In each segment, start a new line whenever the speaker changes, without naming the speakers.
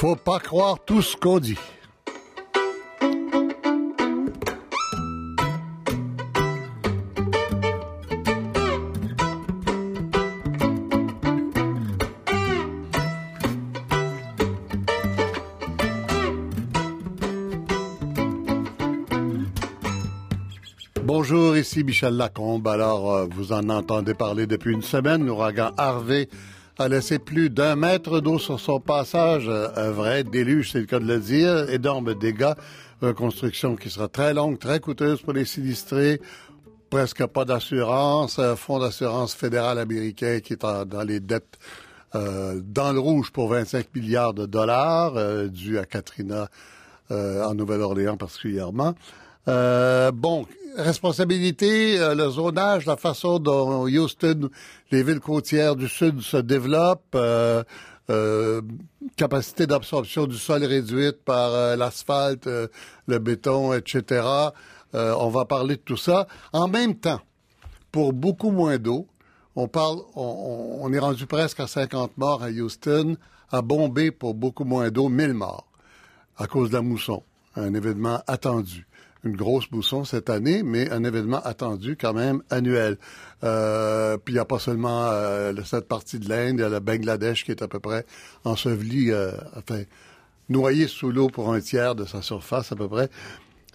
Faut pas croire tout ce qu'on dit. Bonjour, ici Michel Lacombe. Alors, euh, vous en entendez parler depuis une semaine. L'ouragan Harvey a laissé plus d'un mètre d'eau sur son passage. Un vrai déluge, c'est le cas de le dire. Énorme dégâts. Reconstruction qui sera très longue, très coûteuse pour les sinistrés. Presque pas d'assurance. Fonds d'assurance fédéral américain qui est dans les dettes euh, dans le rouge pour 25 milliards de dollars, euh, dû à Katrina euh, en Nouvelle-Orléans particulièrement. Euh, bon, responsabilité, euh, le zonage, la façon dont Houston, les villes côtières du sud se développent, euh, euh, capacité d'absorption du sol réduite par euh, l'asphalte, le béton, etc. On va parler de tout ça. En même temps, pour beaucoup moins d'eau, on parle, on- on est rendu presque à 50 morts à Houston, à Bombay pour beaucoup moins d'eau, 1000 morts à cause de la mousson. Un événement attendu. Une grosse mousson cette année, mais un événement attendu quand même annuel. Euh, puis il n'y a pas seulement euh, cette partie de l'Inde, il y a le Bangladesh qui est à peu près enseveli, euh, enfin, noyé sous l'eau pour un tiers de sa surface à peu près.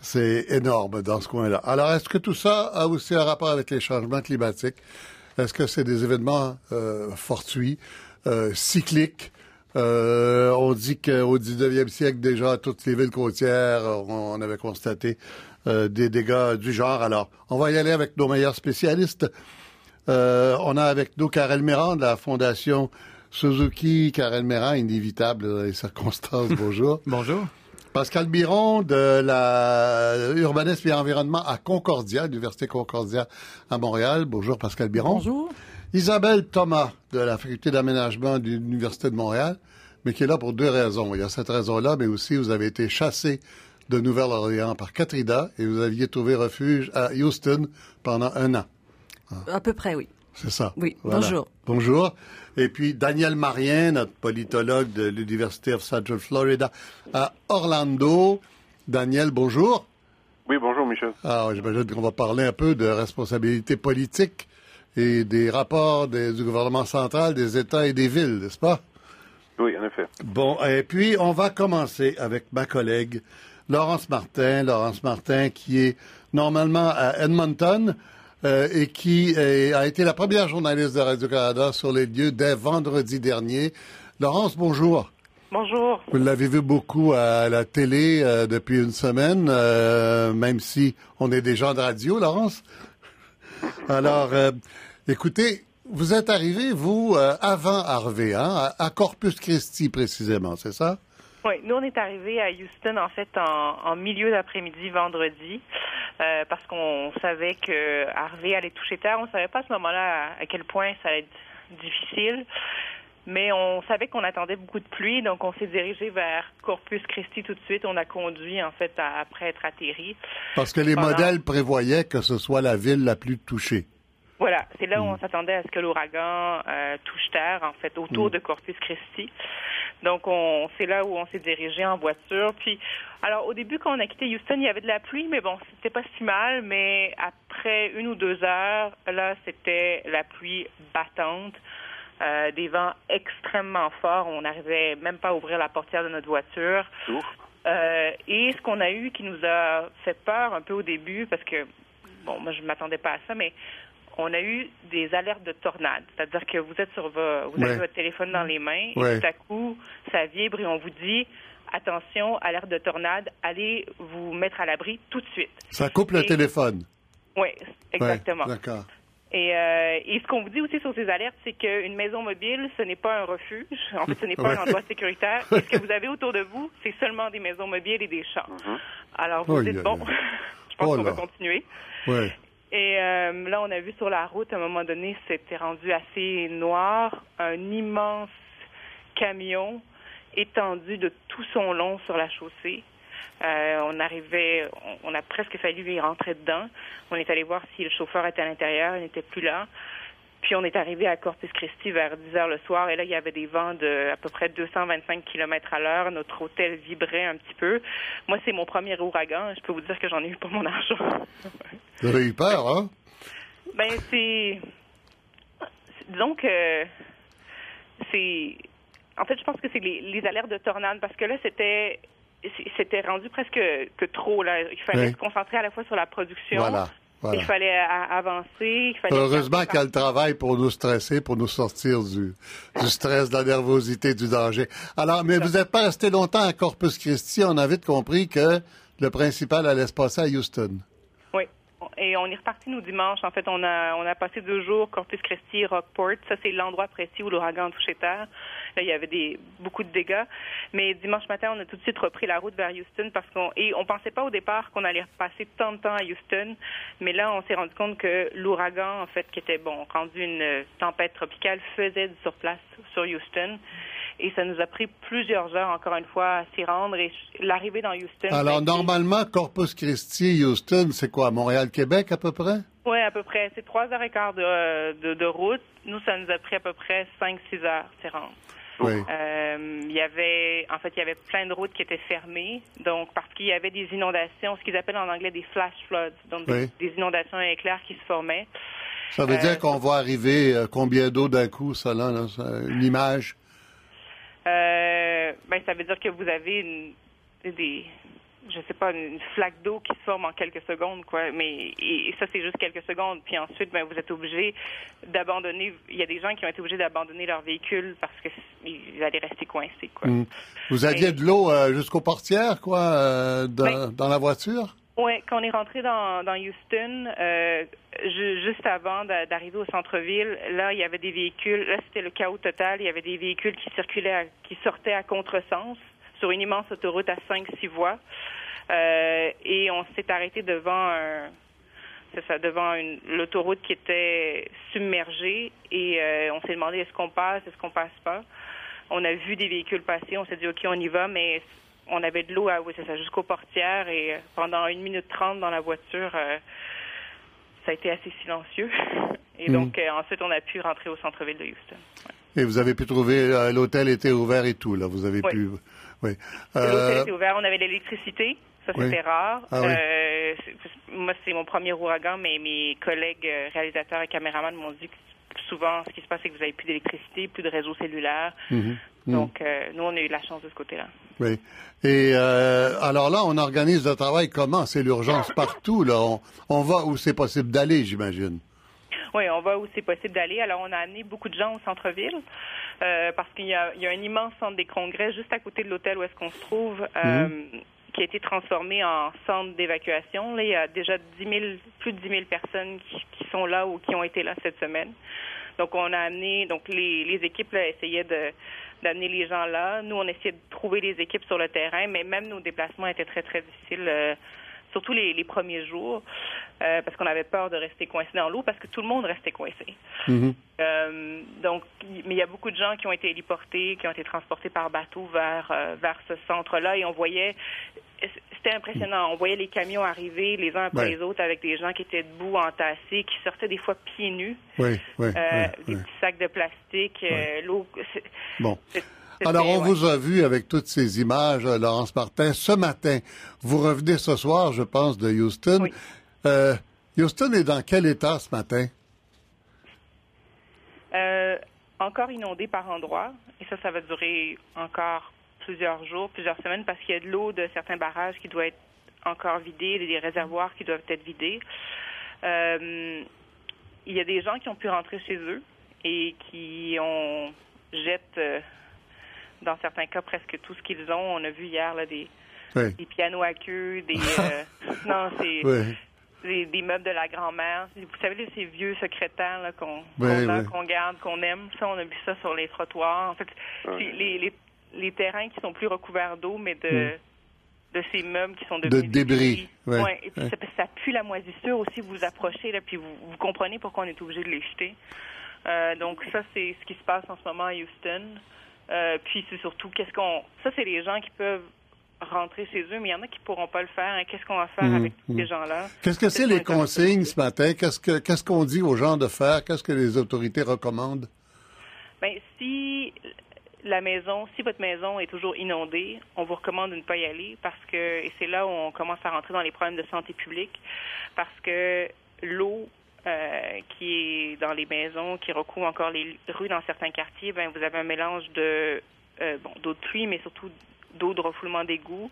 C'est énorme dans ce coin-là. Alors, est-ce que tout ça a aussi un rapport avec les changements climatiques? Est-ce que c'est des événements fortuits, cycliques? Euh, on dit qu'au 19e siècle, déjà, toutes les villes côtières, on, on avait constaté euh, des dégâts du genre. Alors, on va y aller avec nos meilleurs spécialistes. Euh, on a avec nous Karel Méran de la Fondation Suzuki. Karel Méran, inévitable dans les circonstances. Bonjour.
Bonjour.
Pascal Biron de la urbanisme et environnement à Concordia, l'Université Concordia à Montréal. Bonjour Pascal Biron.
Bonjour.
Isabelle Thomas de la Faculté d'aménagement de l'Université de Montréal, mais qui est là pour deux raisons. Il y a cette raison-là, mais aussi vous avez été chassé de Nouvelle-Orléans par Katrina et vous aviez trouvé refuge à Houston pendant un an.
À peu près, oui.
C'est ça.
Oui, bonjour.
Bonjour. Et puis Daniel Marien, notre politologue de l'Université of Central Florida à Orlando. Daniel, bonjour.
Oui, bonjour, Michel.
Alors, j'imagine qu'on va parler un peu de responsabilité politique et des rapports des- du gouvernement central, des États et des villes, n'est-ce pas?
Oui, en effet.
Bon, et puis on va commencer avec ma collègue Laurence Martin. Laurence Martin qui est normalement à Edmonton euh, et qui est- a été la première journaliste de Radio-Canada sur les lieux dès vendredi dernier. Laurence, bonjour.
Bonjour.
Vous l'avez vu beaucoup à la télé euh, depuis une semaine, euh, même si on est des gens de radio, Laurence. Alors, euh, écoutez, vous êtes arrivé, vous, euh, avant Harvey, hein, à, Corpus Christi précisément, c'est ça?
Oui, nous on est arrivé à Houston en fait en, milieu d'après-midi vendredi euh, parce qu'on savait que Harvey allait toucher terre. On savait pas à ce moment-là à quel point ça allait être difficile, mais on savait qu'on attendait beaucoup de pluie, donc on s'est dirigé vers Corpus Christi tout de suite. On a conduit en fait à- après être atterri.
Parce que les modèles prévoyaient que ce soit la ville la plus touchée.
Voilà, c'est là où on s'attendait à ce que l'ouragan euh, touche terre, en fait, autour de Corpus Christi. Donc, on, c'est là où on s'est dirigé en voiture. Puis, alors, au début, quand on a quitté Houston, il y avait de la pluie, mais bon, c'était pas si mal. Mais après une ou deux heures, là, c'était la pluie battante. Euh, des vents extrêmement forts. On n'arrivait même pas à ouvrir la portière de notre voiture. Euh, et ce qu'on a eu qui nous a fait peur un peu au début, parce que, bon, moi, je ne m'attendais pas à ça, mais on a eu des alertes de tornade. C'est-à-dire que vous êtes sur vo- vous
Ouais.
avez votre téléphone dans les mains
Ouais.
et tout à coup, ça vibre et on vous dit attention, alerte de tornade, allez vous mettre à l'abri tout de suite.
Ça coupe le téléphone.
Oui,
Ouais,
exactement.
D'accord.
Et, euh, et ce qu'on vous dit aussi sur ces alertes, c'est qu'une maison mobile, ce n'est pas un refuge. En fait, ce n'est pas
Ouais.
un endroit sécuritaire. Et ce que vous avez autour de vous, c'est seulement des maisons mobiles et des champs. Alors, vous dites,
aïe,
bon,
aïe.
je pense
Oh
qu'on va continuer.
Ouais.
Et euh, là, on a vu sur la route, à un moment donné, c'était rendu assez noir. Un immense camion étendu de tout son long sur la chaussée. Euh, on arrivait, on, on a presque fallu y rentrer dedans. On est allé voir si le chauffeur était à l'intérieur, il n'était plus là. Puis on est arrivé à Corpus Christi vers 10 heures le soir et là, il y avait des vents de à peu près 225 km à l'heure. Notre hôtel vibrait un petit peu. Moi, c'est mon premier ouragan. Je peux vous dire que j'en ai eu pour mon argent.
Vous avez eu peur, hein?
Ben, c'est. Disons que. C'est. En fait, je pense que c'est les, les alertes de tornade parce que là, c'était c'était rendu presque que trop. Là. Il fallait se concentrer à la fois sur la production.
Voilà.
Il fallait avancer. Il fallait
Heureusement qu'il y a le travail pour nous stresser, pour nous sortir du, du stress, de la nervosité, du danger. Alors, mais vous n'êtes pas resté longtemps à Corpus Christi. On a vite compris que le principal allait se passer à Houston.
Oui. Et on est reparti, nous, dimanche. En fait, on a, on a passé deux jours, Corpus Christi, Rockport. Ça, c'est l'endroit précis où l'ouragan a touché terre. Là, il y avait des, beaucoup de dégâts. Mais dimanche matin, on a tout de suite repris la route vers Houston parce qu'on, et on pensait pas au départ qu'on allait passer tant de temps à Houston. Mais là, on s'est rendu compte que l'ouragan, en fait, qui était, bon, rendu une tempête tropicale, faisait du surplace sur Houston et ça nous a pris plusieurs heures, encore une fois, à s'y rendre. Et l'arrivée dans Houston.
Alors, normalement, Corpus Christi, Houston, c'est quoi, Montréal-Québec à peu près?
Oui, à peu près. C'est trois heures et quart de, de, route. Nous, ça nous a pris à peu près cinq, six heures s'y rendre.
Oui.
Euh, il y avait, en fait, il y avait plein de routes qui étaient fermées, donc parce qu'il y avait des inondations, ce qu'ils appellent en anglais des flash floods, donc des, inondations éclairs qui se formaient.
Ça veut dire euh, qu'on va arriver euh, combien d'eau d'un coup, ça là, là une image?
Ben, ça veut dire que vous avez une, des, je sais pas, une flaque d'eau qui se forme en quelques secondes, quoi. Mais et, ça, c'est juste quelques secondes. Puis ensuite, ben, vous êtes obligé d'abandonner. Il y a des gens qui ont été obligés d'abandonner leur véhicule parce qu'ils allaient rester coincés, quoi.
Mm. Vous aviez de l'eau euh, jusqu'aux portières, quoi, euh, ben dans la voiture?
Oui, quand on est rentré dans, dans Houston, euh, juste avant d'arriver au centre-ville, là, il y avait des véhicules. Là, c'était le chaos total. Il y avait des véhicules qui circulaient, qui sortaient à contresens sur une immense autoroute à 5-6 voies. Euh, et on s'est arrêté devant un, ça, devant l'autoroute qui était submergée et euh, on s'est demandé est-ce qu'on passe, est-ce qu'on passe pas? On a vu des véhicules passer, on s'est dit ok on y va, mais on avait de l'eau, oui, c'est ça, jusqu'aux portières et euh, pendant une minute trente dans la voiture, euh, ça a été assez silencieux. Et donc, mm. euh, ensuite, on a pu rentrer au centre-ville de Houston.
Et vous avez pu trouver, l'hôtel était ouvert et tout, là, vous avez pu...
Oui. L'hôtel était ouvert, on avait l'électricité, ça c'était rare. Ah moi, c'est mon premier ouragan, mais mes collègues réalisateurs et caméramans m'ont dit que souvent, ce qui se passe, c'est que vous n'avez plus d'électricité, plus de réseau cellulaire. Mm-hmm. Mm. Donc, nous, on a eu de la chance de ce côté-là.
Oui. Et euh, alors là, on organise le travail comment? C'est l'urgence partout, là. On, va où c'est possible d'aller, j'imagine.
Oui, on va où c'est possible d'aller. Alors, on a amené beaucoup de gens au centre-ville euh, parce qu'il y, a, un immense centre des congrès juste à côté de l'hôtel où est-ce qu'on se trouve. Euh, mhm. qui a été transformé en centre d'évacuation. Là, il y a déjà 10 000, plus de 10 000 personnes qui, sont là ou qui ont été là cette semaine. Donc, on a amené, donc les, les équipes là, essayaient de d'amener les gens là. Nous, on essayait de trouver les équipes sur le terrain, mais même nos déplacements étaient très, très difficiles. Euh, surtout les, premiers jours, euh, parce qu'on avait peur de rester coincé dans l'eau, parce que tout le monde restait coincé.
Mm-hmm.
Euh, donc, mais il y a beaucoup de gens qui ont été héliportés, qui ont été transportés par bateau vers vers ce centre-là, et on voyait, c'était impressionnant. On voyait les camions arriver les uns après les autres avec des gens qui étaient debout, entassés, qui sortaient des fois pieds nus,
oui, oui,
des petits sacs de plastique, l'eau.
Bon. Alors, on vous a vu avec toutes ces images, euh, Laurence Martin. Ce matin, vous revenez ce soir, je pense, de Houston. Euh, Houston est dans quel état ce matin?
Euh, encore inondé par endroits. Et ça, ça va durer encore plusieurs jours, plusieurs semaines, parce qu'il y a de l'eau de certains barrages qui doit être encore vidée, des réservoirs qui doivent être vidés. il y a des gens qui ont pu rentrer chez eux et qui ont jettent dans certains cas, presque tout ce qu'ils ont. On a vu hier là, des, des pianos à queue, des. Euh, non, c'est. Des, meubles de la grand-mère. Vous savez, ces vieux secrétaires qu'on qu'on garde, qu'on aime. Ça, on a vu ça sur les trottoirs. En fait, les, les, les, terrains qui sont plus recouverts d'eau, mais de, de ces meubles qui sont devenus
de débris.
Ouais. Et puis ça, ça, pue la moisissure aussi. Vous vous approchez là, puis vous, vous comprenez pourquoi on est obligé de les jeter. Euh, donc ça, c'est ce qui se passe en ce moment à Houston. Euh, puis c'est surtout qu'est-ce qu'on. Ça, c'est les gens qui peuvent rentrer chez eux, mais il y en a qui pourront pas le faire. Qu'est-ce qu'on va faire avec tous ces gens-là?
Qu'est-ce que c'est les consignes ce matin? Qu'est-ce que qu'est-ce qu'on dit aux gens de faire? Qu'est-ce que les autorités recommandent?
Ben, si la maison, si votre maison est toujours inondée, on vous recommande de ne pas y aller parce que, et c'est là où on commence à rentrer dans les problèmes de santé publique, parce que l'eau euh, qui est dans les maisons, qui recouvre encore les rues dans certains quartiers, ben vous avez un mélange de euh, bon d'eau de pluie, mais surtout d'eau de refoulement d'égout.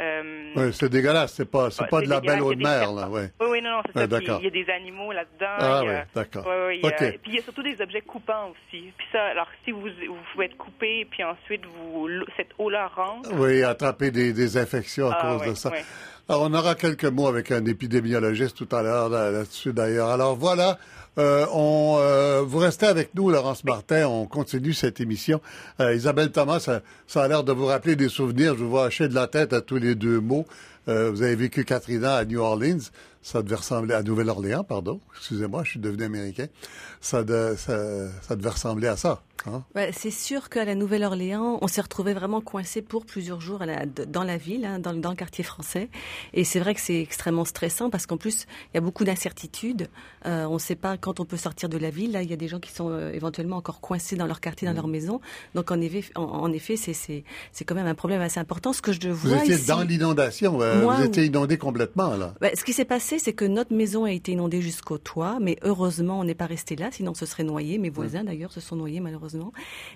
Euh, oui, c'est dégueulasse. C'est pas, c'est pas de la belle eau de mer, là. Ouais.
Oui, oui, non, non, c'est ça. il y a des animaux là-dedans.
Ah, oui, d'accord.
Oui, oui, Puis il y a surtout des objets coupants aussi. Puis ça, alors si vous, vous pouvez être coupé, puis ensuite vous, cette eau-là rentre.
Oui, attraper des, des infections à ah, cause de ça. Alors, on aura quelques mots avec un épidémiologiste tout à l'heure là-dessus, d'ailleurs. Alors, voilà. Euh, on, euh, vous restez avec nous, Laurence Martin. On continue cette émission. Euh, Isabelle Thomas, ça, a l'air de vous rappeler des souvenirs. Je vous vois hacher de la tête à tous les deux mots. Vous avez vécu Katrina à New Orleans. Ça devait ressembler à Nouvelle-Orléans, pardon. Excusez-moi, je suis devenu américain. Ça, ça devait ressembler à ça.
Hein c'est sûr qu'à la Nouvelle-Orléans, on s'est retrouvé vraiment coincé pour plusieurs jours dans la ville, hein, dans, le quartier français. Et c'est vrai que c'est extrêmement stressant parce qu'en plus, il y a beaucoup d'incertitudes. Euh, on ne sait pas quand on peut sortir de la ville. Là, il y a des gens qui sont euh, éventuellement encore coincés dans leur quartier, dans mmh. leur maison. Donc, en effet, en, effet c'est quand même un problème assez important. Ce que je vois
Vous étiez dans l'inondation. Euh, vous étiez inondé complètement, là.
Bah, ce qui s'est passé, c'est que notre maison a été inondée jusqu'au toit. Mais heureusement, on n'est pas resté là. Sinon, ce serait noyé. Mes voisins, d'ailleurs, se sont noyés, malheureusement.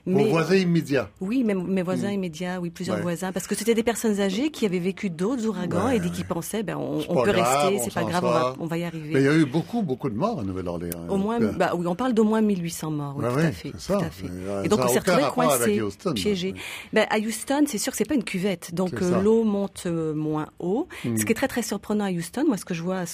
Vos voisins immédiats
Oui, mes, voisins hmm. immédiats, oui, plusieurs voisins. Parce que c'était des personnes âgées qui avaient vécu d'autres ouragans et qui pensaient, ben, on, peut rester, c'est pas grave, on va, y arriver.
Mais il y a eu beaucoup, beaucoup de morts à Nouvelle-Orléans.
Au moins, bah, oui, on parle d'au moins 1800 morts, oui, tout, à fait, tout à fait. Et donc, on s'est retrouvé coincé, piégé. Ben, à Houston, c'est sûr que c'est pas une cuvette. Donc, euh, l'eau monte euh, moins haut. Hmm. Ce qui est très, très surprenant à Houston, moi, ce que je vois,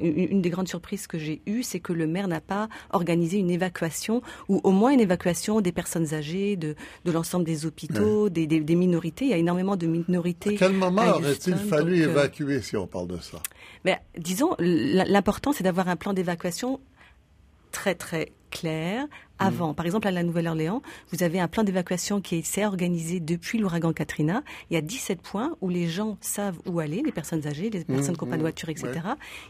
une des grandes surprises que j'ai eues, c'est que le maire n'a pas organisé une évacuation ou au moins une évacuation des personnes âgées, de, de l'ensemble des hôpitaux, des, des, minorités. Il y a énormément de minorités.
À quel moment aurait-il fallu euh, évacuer si on parle de ça?
Mais, Disons, l'important, c'est d'avoir un plan d'évacuation très très clair, avant. Par exemple, à la Nouvelle-Orléans, vous avez un plan d'évacuation qui s'est organisé depuis l'ouragan Katrina. Il y a 17 points où les gens savent où aller, les personnes âgées, les personnes qui n'ont pas de mmh, voiture, etc.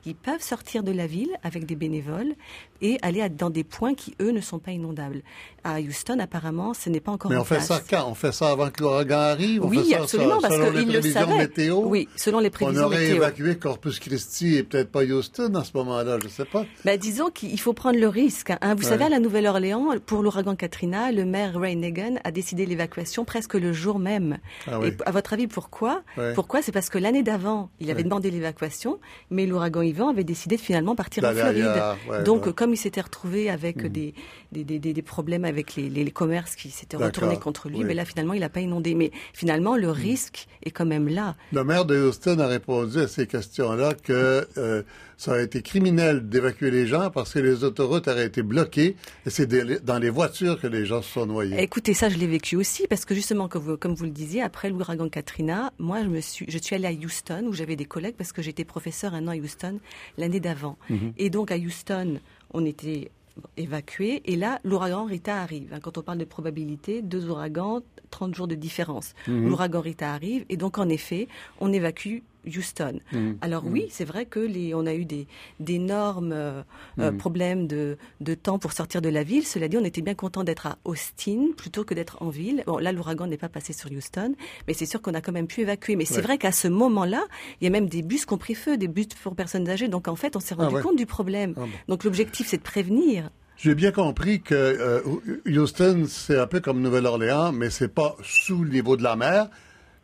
Ils peuvent sortir de la ville avec des bénévoles et aller dans des points qui, eux, ne sont pas inondables. À Houston, apparemment, ce n'est pas encore
Mais on fait ça quand? On fait ça avant que l'ouragan arrive?
Oui, absolument, parce qu'ils le savaient. Météo,
oui,
selon les prévisions
On aurait évacué Corpus Christi et peut-être pas Houston à ce moment-là, je ne sais pas.
Ben, disons qu'il faut prendre le risque. Hein. Vous savez, à la Nouvelle-Orléans, pour l'ouragan Katrina, le maire Ray Nagin a décidé l'évacuation presque le jour même. Ah Et à votre avis, pourquoi? Pourquoi? C'est parce que l'année d'avant, il avait demandé l'évacuation, mais l'ouragan Ivan avait décidé de finalement partir en Floride. Donc, comme il s'était retrouvé avec hmm. des, des, des, problèmes avec les, les, commerces qui s'étaient retournés contre lui, mais là, finalement, il n'a pas inondé. Mais finalement, le hmm. risque est quand même là.
Le maire de Houston a répondu à ces questions-là que... Euh, ça a été criminel d'évacuer les gens parce que les autoroutes auraient été bloquées et c'est dans les voitures que les gens se sont noyés.
Écoutez, ça, je l'ai vécu aussi parce que justement, comme vous, comme vous le disiez, après l'ouragan Katrina, moi, je me suis, je suis allée à Houston où j'avais des collègues parce que j'étais professeur un an à Houston l'année d'avant. Mhm. Et donc, à Houston, on était évacués. Et là, l'ouragan Rita arrive. Hein, quand on parle de probabilité, deux ouragans, 30 jours de différence. Mhm. L'ouragan Rita arrive. Et donc, en effet, on évacue Houston. Mmh. Alors oui, mmh. c'est vrai que les, on a eu des d'énormes euh, mmh. problèmes de, de, temps pour sortir de la ville. Cela dit, on était bien content d'être à Austin plutôt que d'être en ville. Bon, là, l'ouragan n'est pas passé sur Houston, mais c'est sûr qu'on a quand même pu évacuer. Mais c'est vrai qu'à ce moment-là, il y a même des bus qui ont pris feu, des bus pour personnes âgées. Donc en fait, on s'est rendu ah compte du problème. Ah Donc l'objectif, c'est de prévenir.
J'ai bien compris que euh, Houston, c'est un peu comme Nouvelle-Orléans, mais c'est pas sous le niveau de la mer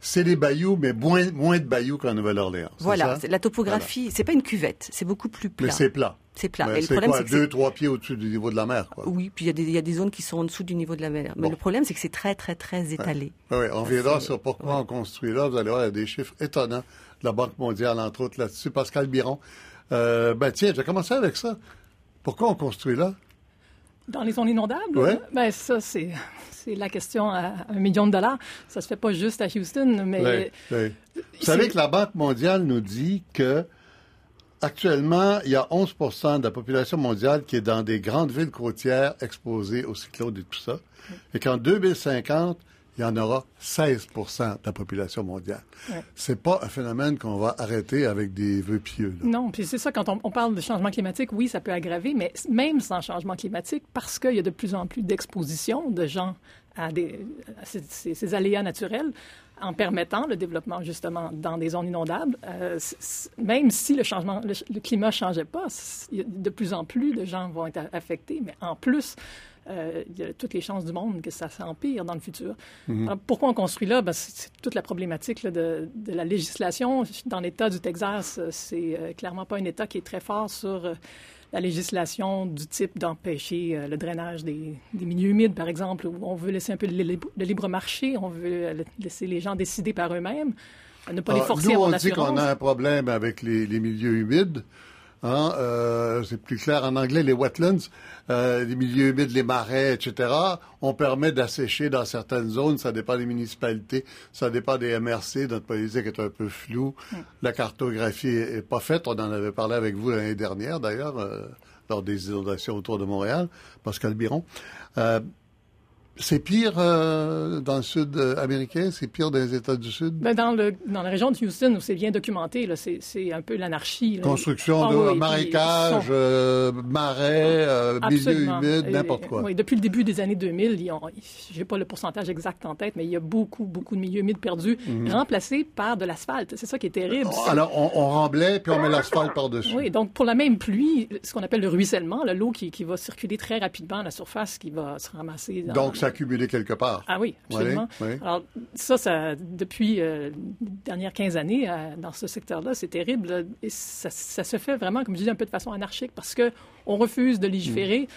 c'est les bayous, mais moins, moins de bayous qu'en Nouvelle-Orléans.
Voilà, la topographie, c'est pas une cuvette, c'est beaucoup plus plat.
Mais c'est plat.
C'est plat.
Mais, le problème, c'est deux, trois pieds au-dessus du niveau de la mer. Quoi?
Oui, puis il y, a des zones qui sont en dessous du niveau de la mer. Mais le problème, c'est que c'est très, très, très étalé.
Oui, on viendra sur pourquoi on construit là. Vous allez voir, il y a des chiffres étonnants de la Banque mondiale, entre autres, là-dessus. Pascal Biron. Euh, ben tiens, j'ai commencé avec ça. Pourquoi on construit là?
Dans les zones inondables? Oui. Ben ça, c'est c'est la question à un million de dollars. Ça se fait pas juste à Houston, mais...
Vous savez que la Banque mondiale nous dit que actuellement, il y a 11% de la population mondiale qui est dans des grandes villes côtières exposées aux cyclones et tout ça, et qu'en 2050, il y en aura 16 de la population mondiale. Ouais. C'est pas un phénomène qu'on va arrêter avec des vœux pieux.
Non, puis c'est ça, quand on, parle de changement climatique, oui, ça peut aggraver, mais même sans changement climatique, parce qu'il y a de plus en plus d'exposition de gens à, des, ces, aléas naturels, en permettant le développement justement dans des zones inondables, euh, même si le changement, le, climat changeait pas, de plus en plus de gens vont être affectés, mais en plus, euh, il y a toutes les chances du monde que ça s'empire dans le futur. Mhm. Alors, pourquoi on construit là? Ben, c'est toute la problématique de, de, la législation. Dans l'État du Texas, c'est euh, clairement pas un État qui est très fort sur euh, la législation du type d'empêcher le drainage des, des, milieux humides, par exemple, où on veut laisser un peu le, libre marché, on veut laisser les gens décider par eux-mêmes, ne pas les ah, forcer
nous,
on
dit qu'on a un problème avec les, les milieux humides. Hein, euh, c'est plus clair en anglais, les wetlands, euh, les milieux humides, les marais, etc. On permet d'assécher dans certaines zones. Ça dépend des municipalités, ça dépend des MRC. Notre politique est un peu floue. Mm. La cartographie est, pas faite. On en avait parlé avec vous l'année dernière, d'ailleurs, euh, lors des inondations autour de Montréal, Pascal Biron. Euh, c'est pire euh, dans le sud américain, c'est pire dans les États du Sud?
Ben dans le dans la région de Houston où c'est bien documenté, c'est, un peu l'anarchie.
Construction ah de marécages, euh, marais, euh, milieux humides, n'importe quoi.
Oui, depuis le début des années 2000, j'ai pas le pourcentage exact en tête, mais il y a beaucoup beaucoup de milieux humides perdus, mhm. remplacés par de l'asphalte. C'est ça qui est terrible.
Alors on, on remblait puis on met l'asphalte par dessus.
Oui, donc pour la même pluie, ce qu'on appelle le ruissellement, l'eau qui, qui va circuler très rapidement à la surface, qui va se ramasser. Dans,
donc accumulé quelque part.
Ah oui, absolument. Alors, ça, ça depuis euh, les dernières 15 années, euh, dans ce secteur-là, c'est terrible. et ça, se fait vraiment, comme je dis, un peu de façon anarchique parce qu'on refuse de légiférer.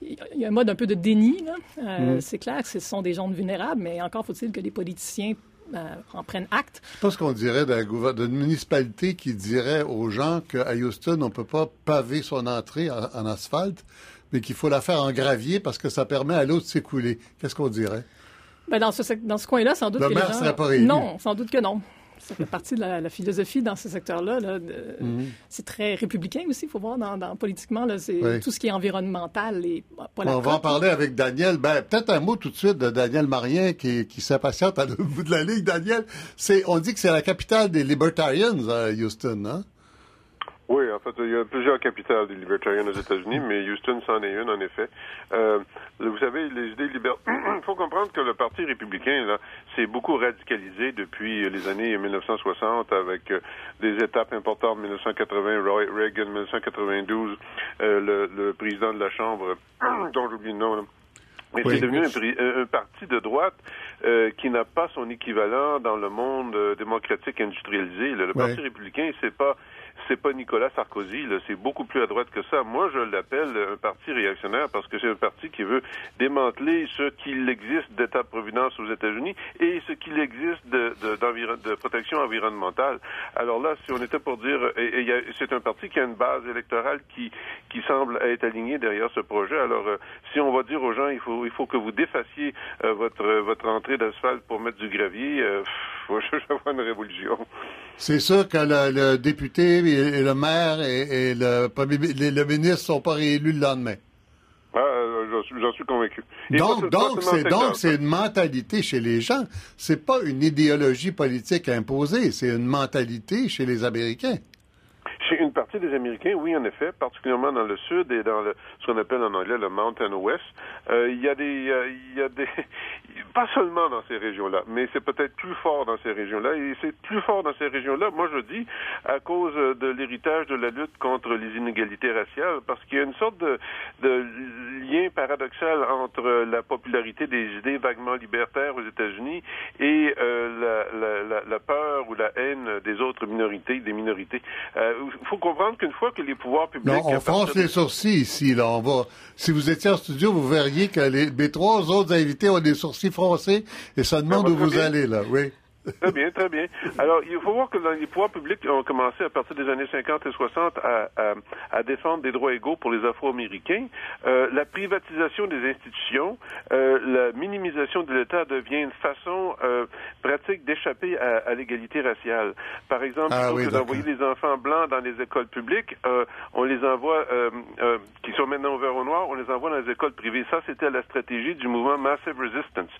Il y a un mode un peu de déni. Euh, mm. C'est clair que ce sont des gens vulnérables, mais encore faut-il que les politiciens en prennent acte.
Pas ce qu'on dirait d'une municipalité qui dirait aux gens qu'à Houston, on ne peut pas paver son entrée en asphalte mais qu'il faut la faire en gravier parce que ça permet à l'eau de s'écouler. Qu'est-ce qu'on dirait?
Ben dans ce, dans ce coin-là, sans doute
le
que
maire
les
gens... serait pas réélu.
Non, sans doute que non. Ça fait partie de la, philosophie dans ce secteur-là. Là, mhm. C'est très républicain aussi, il faut voir, dans, dans politiquement, là, c'est tout ce qui est environnemental et pas la
On va en parler avec Daniel. Ben, peut-être un mot tout de suite de Daniel Marien qui, qui s'impatiente à le bout de la ligue. Daniel, c'est, on dit que c'est la capitale des Libertarians à Houston, hein?
Oui, en fait, il y a plusieurs capitales des libertariens aux États-Unis, mais Houston, c'en est une, en effet. Euh, vous savez, les idées libertaires... Il faut comprendre que le Parti républicain, là, s'est beaucoup radicalisé depuis les années 1960 avec euh, des étapes importantes, 1980, Reagan, 1992, euh, le, le, président de la Chambre, dont j'oublie le nom, Mais c'est devenu un, un, parti de droite euh, qui n'a pas son équivalent dans le monde euh, démocratique industrialisé. Le, Parti républicain, c'est pas c'est pas Nicolas Sarkozy, c'est beaucoup plus à droite que ça. Moi, je l'appelle un parti réactionnaire parce que c'est un parti qui veut démanteler ce qu'il existe d'État-providence aux États-Unis et ce qu'il existe de, protection environnementale. Alors là, si on était pour dire, c'est un parti qui a une base électorale qui, qui semble être alignée derrière ce projet. Alors, euh, si on va dire aux gens, il faut, il faut que vous défassiez euh, votre, votre entrée d'asphalte pour mettre du gravier, euh, je, vois une révolution.
C'est sûr que le, député et, le maire et, le, le ministre sont pas réélus le lendemain.
Ah, euh, j'en suis, convaincu.
donc, donc, c'est donc c'est une mentalité chez les gens. C'est pas une idéologie politique imposée, c'est une mentalité chez les Américains.
Des Américains, oui, en effet, particulièrement dans le sud et dans le, ce qu'on appelle en anglais le Mountain West, euh, il y a des, euh, il y a des, pas seulement dans ces régions-là, mais c'est peut-être plus fort dans ces régions-là. Et c'est plus fort dans ces régions-là, moi je dis, à cause de l'héritage de la lutte contre les inégalités raciales, parce qu'il y a une sorte de, lien paradoxal entre la popularité des idées vaguement libertaires aux États-Unis et euh, la, la, peur ou la haine des autres minorités, des minorités. Il faut comprendre qu'une fois que les pouvoirs publics...
Non, on fronce les sourcils ici, là. On va... Si vous étiez en studio, vous verriez que les, trois autres invités ont des sourcils froncés et ça demande où vous allez, là, oui.
Très bien, très bien. Alors, il faut voir que les pouvoirs publics ont commencé à partir des années 50 et 60 à, à, défendre des droits égaux pour les Afro-Américains. Euh, la privatisation des institutions, euh, la minimisation de l'État devient une façon euh, pratique d'échapper à, à l'égalité raciale. Par exemple, ah plutôt que d'envoyer les enfants blancs dans les écoles publiques, euh, on les envoie, euh, euh, qui sont maintenant ouverts au noir, on les envoie dans les écoles privées. Ça, c'était la stratégie du mouvement Massive Resistance,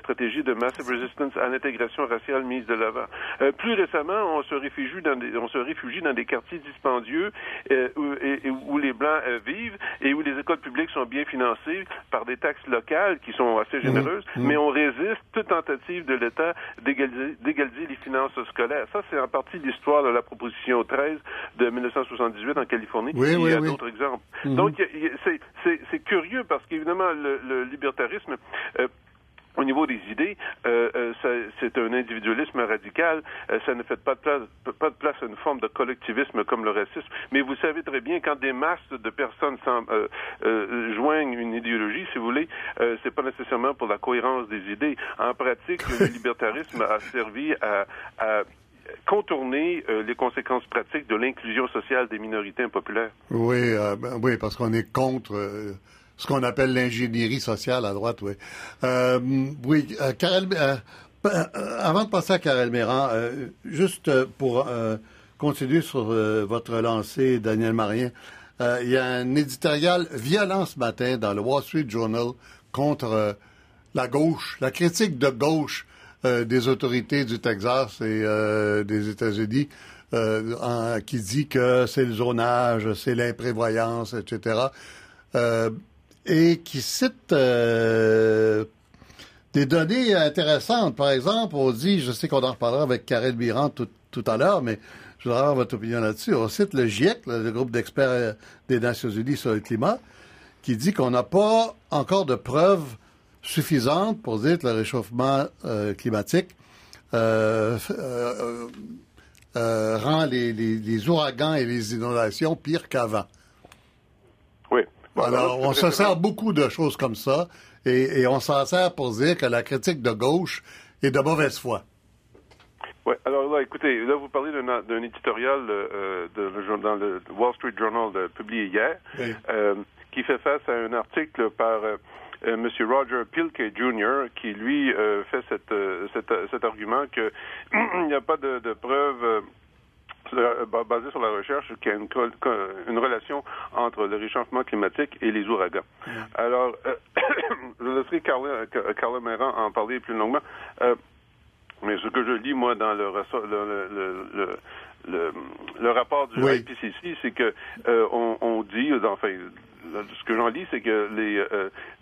stratégie de Massive Resistance à l'intégration raciale mise de l'avant. Euh, plus récemment, on se réfugie dans des, on se réfugie dans des quartiers dispendieux euh, où, les blancs euh, vivent et où les écoles publiques sont bien financées par des taxes locales qui sont assez généreuses, mmh. mais on résiste toute tentative de l'État d'égaliser les finances scolaires. Ça, c'est en partie l'histoire de la proposition 13 de 1978 en Californie.
Oui,
Il
y
a d'autres exemples. Mmh. Donc, c'est curieux parce qu'évidemment, le, le libertarisme au niveau des idées, euh, euh, c'est un individualisme radical. Euh, ça ne fait pas de, place, pas de place à une forme de collectivisme comme le racisme. Mais vous savez très bien, quand des masses de personnes joignent une idéologie, si vous voulez, c'est pas nécessairement pour la cohérence des idées. En pratique, le libertarisme a servi à, à contourner les conséquences pratiques de l'inclusion sociale des minorités impopulaires.
Oui, ben, oui, parce qu'on est contre ce qu'on appelle l'ingénierie sociale à droite, oui. Euh, oui, euh, euh, avant de passer à Karel Méran, juste pour continuer sur votre lancée, Daniel Marien, il y a un éditorial violent ce matin dans le Wall Street Journal contre la gauche, la critique de gauche des autorités du Texas et des États-Unis. qui dit que c'est le zonage, c'est l'imprévoyance, etc et qui cite euh, des données intéressantes. Par exemple, on dit, je sais qu'on en reparlera avec Karel Biran tout, à l'heure, mais je voudrais avoir votre opinion là-dessus. On cite le GIEC, le groupe d'experts des Nations Unies sur le climat, qui dit qu'on n'a pas encore de preuves suffisantes pour dire que le réchauffement euh, climatique euh, rend les ouragans et les inondations pires qu'avant. Alors, on se sert beaucoup de choses comme ça, et, on s'en sert pour dire que la critique de gauche est de mauvaise foi.
Oui, alors là, écoutez, là, vous parlez d'un éditorial euh, de, dans le Wall Street Journal publié hier, euh, qui fait face à un article par euh, M. Roger Pilkey Jr., qui, lui, fait cet argument qu'il n'y a pas de, de preuves euh, basé sur la recherche qu'il y a une, relation entre le réchauffement climatique et les ouragans. Alors, euh, je laisserai Carla, Carla Méran en parler plus longuement. Euh, mais ce que je lis, moi, dans le, le, le, le rapport du IPCC, c'est que on, on, dit, enfin, ce que j'en lis, c'est que les,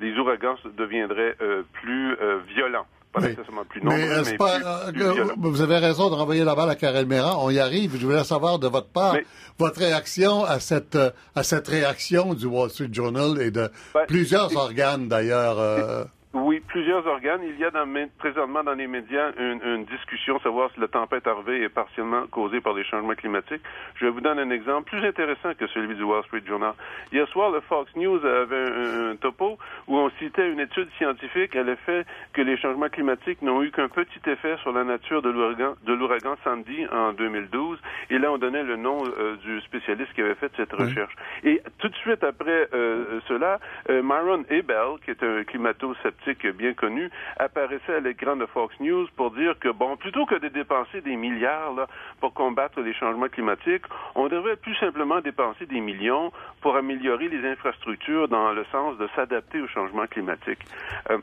les ouragans deviendraient plus violents pas nécessairement plus nombreux, mais, pas, euh,
Vous avez raison de renvoyer la balle à Karel Méran. On y arrive. Je voulais savoir de votre part votre réaction à cette euh, à cette réaction du Wall Street Journal et de ben, plusieurs organes d'ailleurs. Euh,
oui, plusieurs organes. Il y a dans, présentement dans les médias une, une, discussion savoir si la tempête Harvey est partiellement causée par les changements climatiques. Je vous donne un exemple plus intéressant que celui du Wall Street Journal. Hier soir, le Fox News avait un, topo où on citait une étude scientifique à l'effet que les changements climatiques n'ont eu qu'un petit effet sur la nature de l'ouragan, Sandy en 2012. Et là, on donnait le nom euh, du spécialiste qui avait fait cette recherche. Et tout de suite après euh, cela, euh, Myron Abel, qui est un climato-sceptique, bien connu, apparaissait à l'écran de Fox News pour dire que, bon, plutôt que de dépenser des milliards là, pour combattre les changements climatiques, on devrait plus simplement dépenser des millions pour améliorer les infrastructures dans le sens de s'adapter aux changements climatiques. Euh,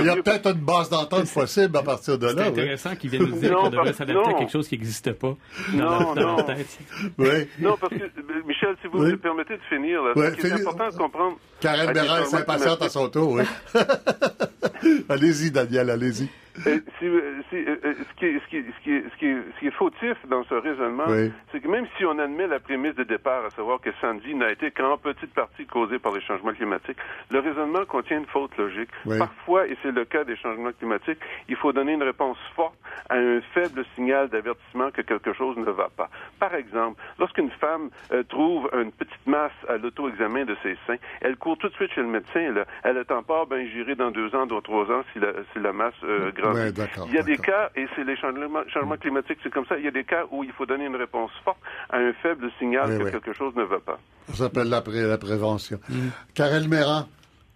il y a peut-être une base d'entente possible à partir de là.
C'est intéressant qu'il vienne nous dire qu'on devrait s'adapter à quelque chose qui n'existe pas dans, non, non. tête.
Oui. Non, parce que, euh, Michel, si vous me permettez de finir, là, c'est important de comprendre...
Karen Bérard est impatiente à son tour, oui. allez-y, Daniel, allez-y.
Euh, si, euh, si, euh, ce, qui est, ce, qui ce, qui ce, qui ce qui est fautif dans ce raisonnement, c'est que même si on admet la prémisse de départ, à savoir que Sandy n'a été qu'en petite partie causée par les changements climatiques, le raisonnement contient une faute logique. Parfois, et c'est le cas des changements climatiques, il faut donner une réponse forte à un faible signal d'avertissement que quelque chose ne va pas. Par exemple, lorsqu'une femme trouve une petite masse à l'auto-examen de ses seins, elle court tout de suite chez le médecin. Là. Elle attend pas, ben j'irai dans deux ans, dans trois ans si la, si la masse euh, grand. il y a des cas, et c'est les changements, changements climatiques, c'est comme ça, il y a des cas où il faut donner une réponse forte à un faible signal que quelque chose ne va pas.
Ça s'appelle la, la, prévention. Karel Méran,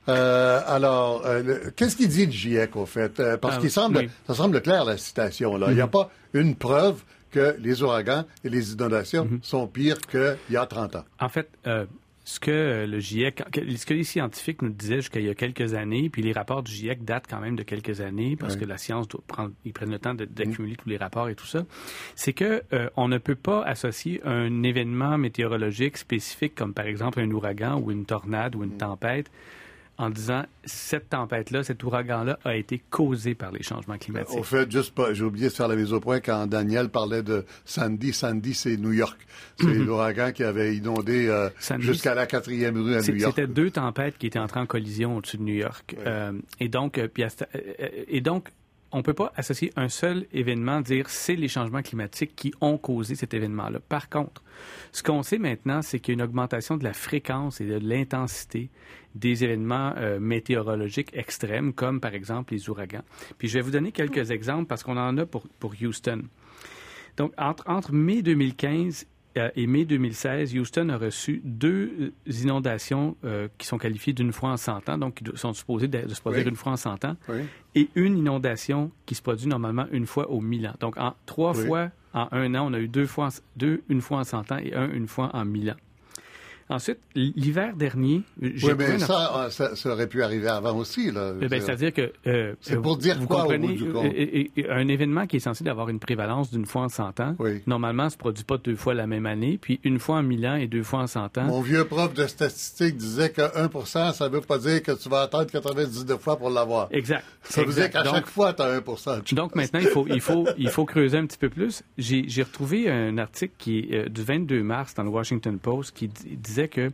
euh, alors, euh, qu'est-ce qu'il dit le GIEC, au fait? Euh, parce ah, qu'il semble, ça semble clair, la citation, là. Il n'y a mhm. pas une preuve que les ouragans et les inondations mhm. sont pires qu'il y a 30 ans.
En fait, ce que le GIEC, ce que les scientifiques nous disaient jusqu'il y a quelques années, puis les rapports du GIEC datent quand même de quelques années parce que la science doit prendre, ils prennent le temps d'accumuler mhm. tous les rapports et tout ça, c'est que on ne peut pas associer un événement météorologique spécifique comme par exemple un ouragan ou une tornade ou une tempête en disant cette tempête-là, cet ouragan-là a été causé par les changements climatiques.
Au fait, juste pas, j'ai oublié de faire la mise au point quand Daniel parlait de Sandy. Sandy, c'est New York. C'est mhm. l'ouragan qui avait inondé euh, jusqu'à la quatrième rue à New York.
C'était deux tempêtes qui étaient entrées en collision au-dessus de New York. Euh, et donc, euh, et donc, on ne peut pas associer un seul événement, dire c'est les changements climatiques qui ont causé cet événement-là. Par contre, ce qu'on sait maintenant, c'est qu'il y a une augmentation de la fréquence et de l'intensité des événements euh, météorologiques extrêmes, comme par exemple les ouragans. Puis je vais vous donner quelques exemples parce qu'on en a pour, pour Houston. Donc, entre, entre mai 2015 euh, et mai 2016, Houston a reçu deux euh, inondations euh, qui sont qualifiées d'une fois en 100 ans, donc qui sont supposées de, se produire une fois en 100 ans, et une inondation qui se produit normalement une fois au 1000 ans. Donc, en trois fois en un an, on a eu deux fois, deux, une fois en 100 ans et un une fois en 1000 ans. Ensuite, l'hiver dernier,
j'ai oui, mais ça, ça, aurait pu arriver avant aussi. Là.
Eh c'est-à-dire que...
Euh, c'est pour dire vous quoi, comprenez,
au un événement qui est censé avoir une prévalence d'une fois en 100 ans, normalement, ne se produit pas deux fois la même année, puis une fois en 1000 ans et deux fois en 100 ans.
Mon vieux prof de statistique disait que 1% ça ne veut pas dire que tu vas attendre 99 fois pour l'avoir.
Exact.
Ça veut dire qu'à chaque fois, tu as 1%
Donc maintenant, il faut, il, faut, il faut creuser un petit peu plus. J'ai retrouvé un article qui est euh, du 22 mars dans le Washington Post qui disait que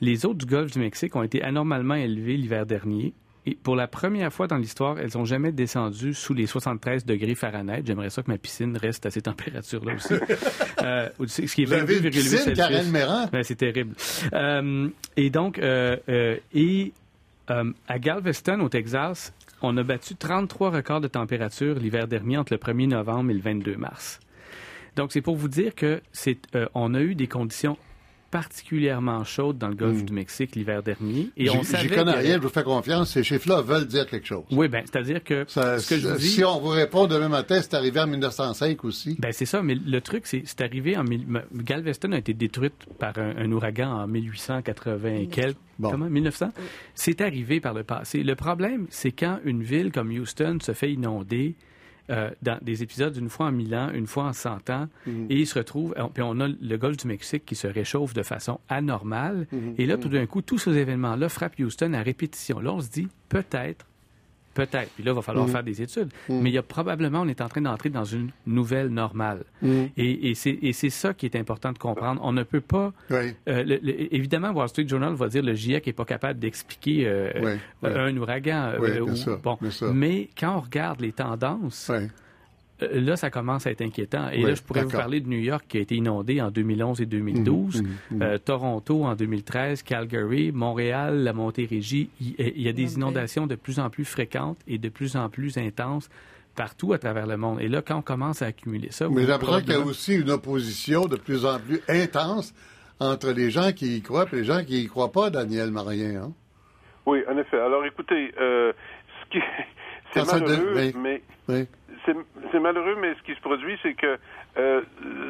les eaux du golfe du Mexique ont été anormalement élevées l'hiver dernier. Et pour la première fois dans l'histoire, elles n'ont jamais descendu sous les 73 degrés Fahrenheit. J'aimerais ça que ma piscine reste à ces températures-là aussi.
euh, ce qui est 22,8 Celsius.
Ben, c'est terrible. Euh, et donc, euh, et à Galveston, au Texas, on a battu 33 records de température l'hiver dernier entre le 1er novembre et le 22 mars. Donc, c'est pour vous dire que c'est, on a eu des conditions particulièrement chaude dans le golfe mm. du Mexique l'hiver dernier.
Et on savait. J'y connais rien, je vous fais confiance. Ces chiffres-là veulent dire quelque chose.
Oui, ben, c'est-à-dire que, ce que je dis,
Si on vous répond demain matin, c'est arrivé en 1905 aussi.
Ben, c'est ça, mais le truc, c'est, c'est arrivé en, Galveston a été détruite par un, ouragan en 1880 et quelques. Comment? 1900? C'est arrivé par le passé. Le problème, c'est quand une ville comme Houston se fait inonder, euh, dans des épisodes une fois en mille ans, une fois en cent ans, mhm. et il se retrouve, puis on a le golfe du Mexique qui se réchauffe de façon anormale, mhm. et là, tout d'un coup, tous ces événements-là frappent Houston à répétition. Là, on se dit, peut-être Peut-être. Puis là, il va falloir mm. faire des études. Mm. Mais il y a probablement, on est en train d'entrer dans une nouvelle normale. Mm. Et, et c'est ça qui est important de comprendre. On ne peut pas. Euh, évidemment, Wall Street Journal va dire le GIEC n'est pas capable d'expliquer euh, un ouragan.
Euh, bon.
Mais quand on regarde les tendances. Euh, là, ça commence à être inquiétant. Et là, je pourrais vous parler de New York qui a été inondé en 2011 et 2012, mhm, mhm, mhm. euh, Toronto en 2013, Calgary, Montréal, la Montérégie. Il, y a des inondations de plus en plus fréquentes et de plus en plus intenses partout à travers le monde. Et là, quand on commence à accumuler ça...
Mais j'apprends qu'il y a aussi une opposition de plus en plus intense entre les gens qui y croient et les gens qui y croient pas, Daniel Marien. Hein?
Oui, en effet. Alors, écoutez, euh, ce qui... C'est malheureux, mais c'est malheureux, mais ce qui se produit, c'est que euh,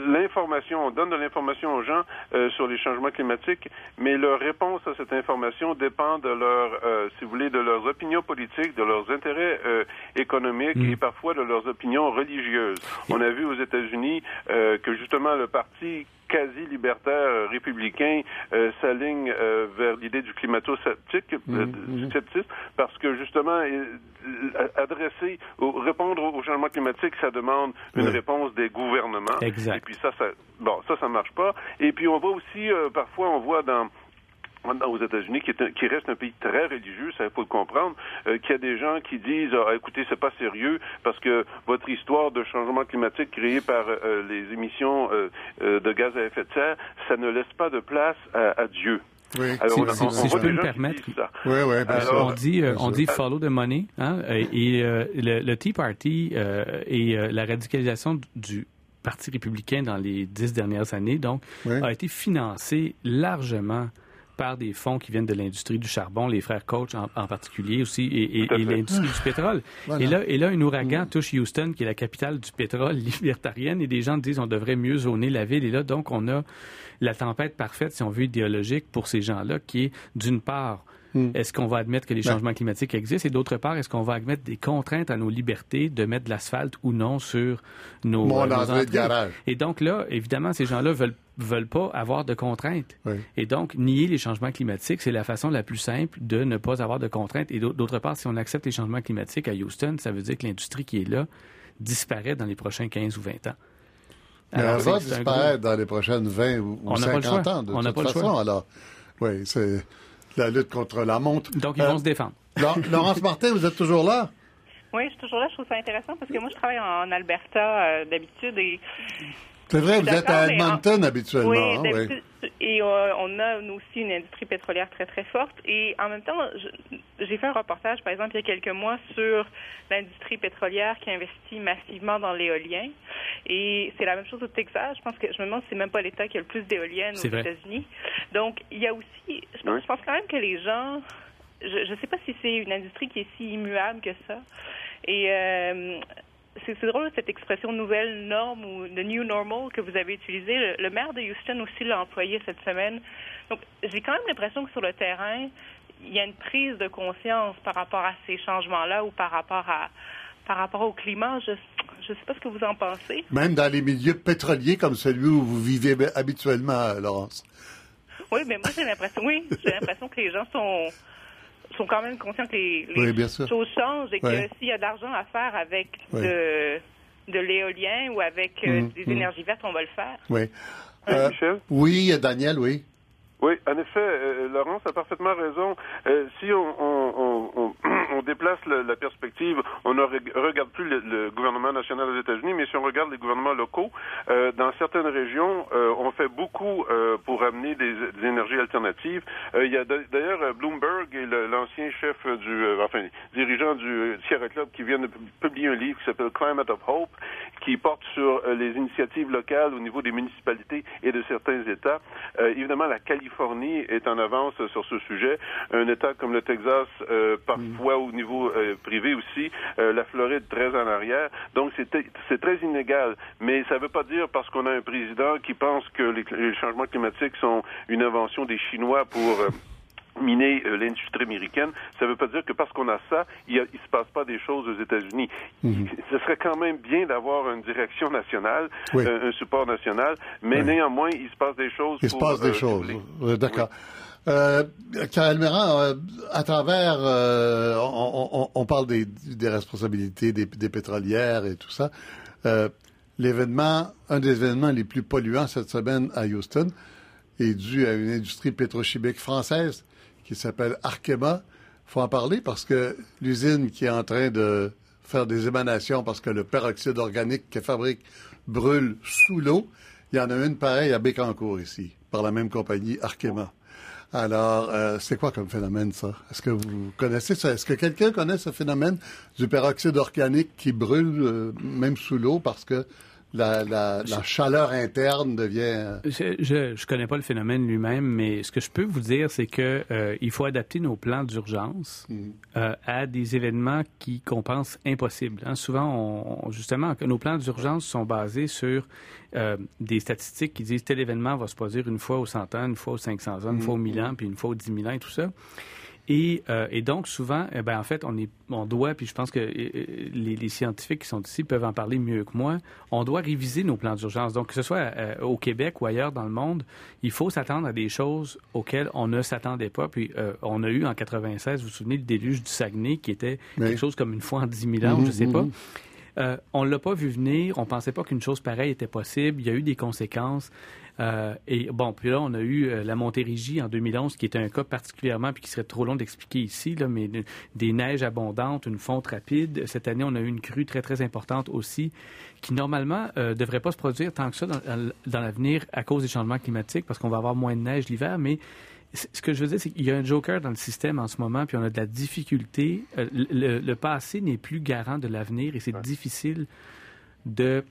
l'information, on donne de l'information aux gens euh, sur les changements climatiques, mais leur réponse à cette information dépend de leur, euh, si vous voulez, de leurs opinions politiques, de leurs intérêts économiques mm. et parfois de leurs opinions religieuses. On a vu aux États-Unis que justement le parti quasi-libertaire républicain euh, s'aligne euh, vers l'idée du climato-sceptique, euh, mm-hmm. Mm-hmm. parce que justement, adresser, ou répondre au changement climatique, ça demande une réponse des gouvernements.
Exact.
Et puis ça, ça, bon, ça, ça marche pas. Et puis on voit aussi, parfois, on voit dans aux États-Unis, qui, qui, reste un pays très religieux, ça il faut le comprendre, euh, qu'il y a des gens qui disent ah, écoutez, c'est pas sérieux parce que votre histoire de changement climatique créée par euh, les émissions euh, de gaz à effet de serre, ça ne laisse pas de place à, Dieu.
Oui.
Alors, si, je peux me permettre.
Oui, oui,
on dit, on dit follow the money. Hein, et, le, Tea Party et la radicalisation du Parti républicain dans les dix dernières années, donc, a été financé largement par des fonds qui viennent de l'industrie du charbon, les frères Koch en, particulier aussi, et, l'industrie du pétrole. Et, là, et là, un ouragan mm. touche Houston, qui est la capitale du pétrole libertarienne, et des gens disent on devrait mieux zoner la ville. Et là, donc, on a la tempête parfaite, si on veut, idéologique pour ces gens-là, qui est d'une part mm. Est-ce qu'on va admettre que les ben. changements climatiques existent? Et d'autre part, est-ce qu'on va admettre des contraintes à nos libertés de mettre de l'asphalte ou non sur nos,
Mon euh, de garage.
Et donc là, évidemment, ces gens-là veulent veulent pas avoir de contraintes. Et donc, nier les changements climatiques, c'est la façon la plus simple de ne pas avoir de contraintes. Et d'autre part, si on accepte les changements climatiques à Houston, ça veut dire que l'industrie qui est là disparaît dans les prochains 15 ou 20 ans.
Mais elle va disparaître dans les prochaines 20 ou, 50 ans, de on toute pas façon. Le choix. Alors, oui, c'est la lutte contre la montre.
Donc, ils vont euh, se défendre.
Laurence Martin, vous êtes toujours là?
Oui, je suis toujours là. Je trouve ça intéressant parce que moi, je travaille en Alberta euh, d'habitude et
c'est vrai, vous êtes à Edmonton habituellement.
Oui, hein, et euh, on a nous aussi une industrie pétrolière très très forte. Et en même temps, j'ai fait un reportage, par exemple, il y a quelques mois sur l'industrie pétrolière qui investit massivement dans l'éolien. Et c'est la même chose au Texas. Je pense que je me demande si c'est même pas l'État qui a le plus d'éoliennes aux États-Unis. Donc il y a aussi, je pense, je quand même que les gens, je ne sais pas si c'est une industrie qui est si immuable que ça. Et euh, c'est drôle cette expression nouvelle norme ou the new normal que vous avez utilisée. Le, maire de Houston aussi l'a employé cette semaine. Donc, j'ai quand même l'impression que sur le terrain, il y a une prise de conscience par rapport à ces changements-là ou par rapport à par rapport au climat. Je ne sais pas ce que vous en pensez.
Même dans les milieux pétroliers comme celui où vous vivez habituellement, Laurence.
Oui, mais moi j'ai l'impression, oui, j'ai l'impression que les gens sont sont quand même conscients que les, choses changent et que s'il y a de l'argent à faire avec de, de l'éolien ou avec euh, mmh, des mmh. énergies vertes, on va le faire.
Oui. Euh, Michel? Oui, Daniel, oui.
Oui, en effet, euh, Laurence a parfaitement raison. Euh, si on, on, on, on déplace la, perspective, on ne regarde plus le, gouvernement national aux États-Unis, mais si on regarde les gouvernements locaux, euh, dans certaines régions, euh, on fait beaucoup euh, pour amener des, des, énergies alternatives. il y a d'ailleurs Bloomberg et l'ancien chef du, enfin, dirigeant du Sierra Club qui vient de publier un livre qui s'appelle Climate of Hope, qui porte sur les initiatives locales au niveau des municipalités et de certains États. évidemment, la Californie Californie est en avance sur ce sujet. Un État comme le Texas, euh, parfois au niveau euh, privé aussi, euh, la Floride très en arrière. Donc c'est très inégal. Mais ça ne veut pas dire parce qu'on a un président qui pense que les, les, changements climatiques sont une invention des Chinois pour miner euh, l'industrie américaine, ça ne veut pas dire que parce qu'on a ça, il ne se passe pas des choses aux États-Unis. Mhm. Ce serait quand même bien d'avoir une direction nationale, euh, un support national, mais néanmoins, il se passe des choses.
Il se passe des euh, choses. D'accord. Karel Méran, à travers, on, parle des, responsabilités des, des, pétrolières et tout ça. L'événement, un des événements les plus polluants cette semaine à Houston est dû à une industrie pétrochimique française qui s'appelle Arkema. Faut en parler parce que l'usine qui est en train de faire des émanations parce que le peroxyde organique qu'elle fabrique brûle sous l'eau, il y en a une pareille à Bécancourt ici, par la même compagnie, Arkema. Alors, euh, c'est quoi comme phénomène, ça? Est-ce que vous connaissez ça? Est-ce que quelqu'un connaît ce phénomène du peroxyde organique qui brûle euh, même sous l'eau parce que la, la, la, chaleur interne devient.
Je, je, connais pas le phénomène lui-même, mais ce que je peux vous dire, c'est que euh, il faut adapter nos plans d'urgence mm. euh, à des événements qui qu'on pense impossibles. Hein. Souvent, on, justement, nos plans d'urgence sont basés sur euh, des statistiques qui disent tel événement va se produire une fois aux 100 ans, une fois aux 500 ans, une fois aux 1000 ans, puis une fois aux 10 000 ans et tout ça. Et, euh, et, donc, souvent, eh ben, en fait, on, est, on doit, puis je pense que euh, les, les, scientifiques qui sont ici peuvent en parler mieux que moi, on doit réviser nos plans d'urgence. Donc, que ce soit euh, au Québec ou ailleurs dans le monde, il faut s'attendre à des choses auxquelles on ne s'attendait pas. Puis, on a eu en 96, vous vous souvenez, le déluge du Saguenay, qui était quelque chose comme une fois en 10 000 ans, je ne sais pas. Mhm. Euh, on ne l'a pas vu venir, on pensait pas qu'une chose pareille était possible, il y a eu des conséquences. Euh, et bon, puis là, on a eu euh, la Montérégie en 2011, qui était un cas particulièrement, puis qui serait trop long d'expliquer ici, là, mais des neiges abondantes, une fonte rapide. Cette année, on a eu une crue très, très importante aussi, qui normalement ne devrait pas se produire tant que ça dans, dans l'avenir à cause des changements climatiques, parce qu'on va avoir moins de neige l'hiver, mais ce que je veux dire, c'est qu'il y a un joker dans le système en ce moment, puis on a de la difficulté. Euh, le, passé n'est plus garant de l'avenir et c'est difficile de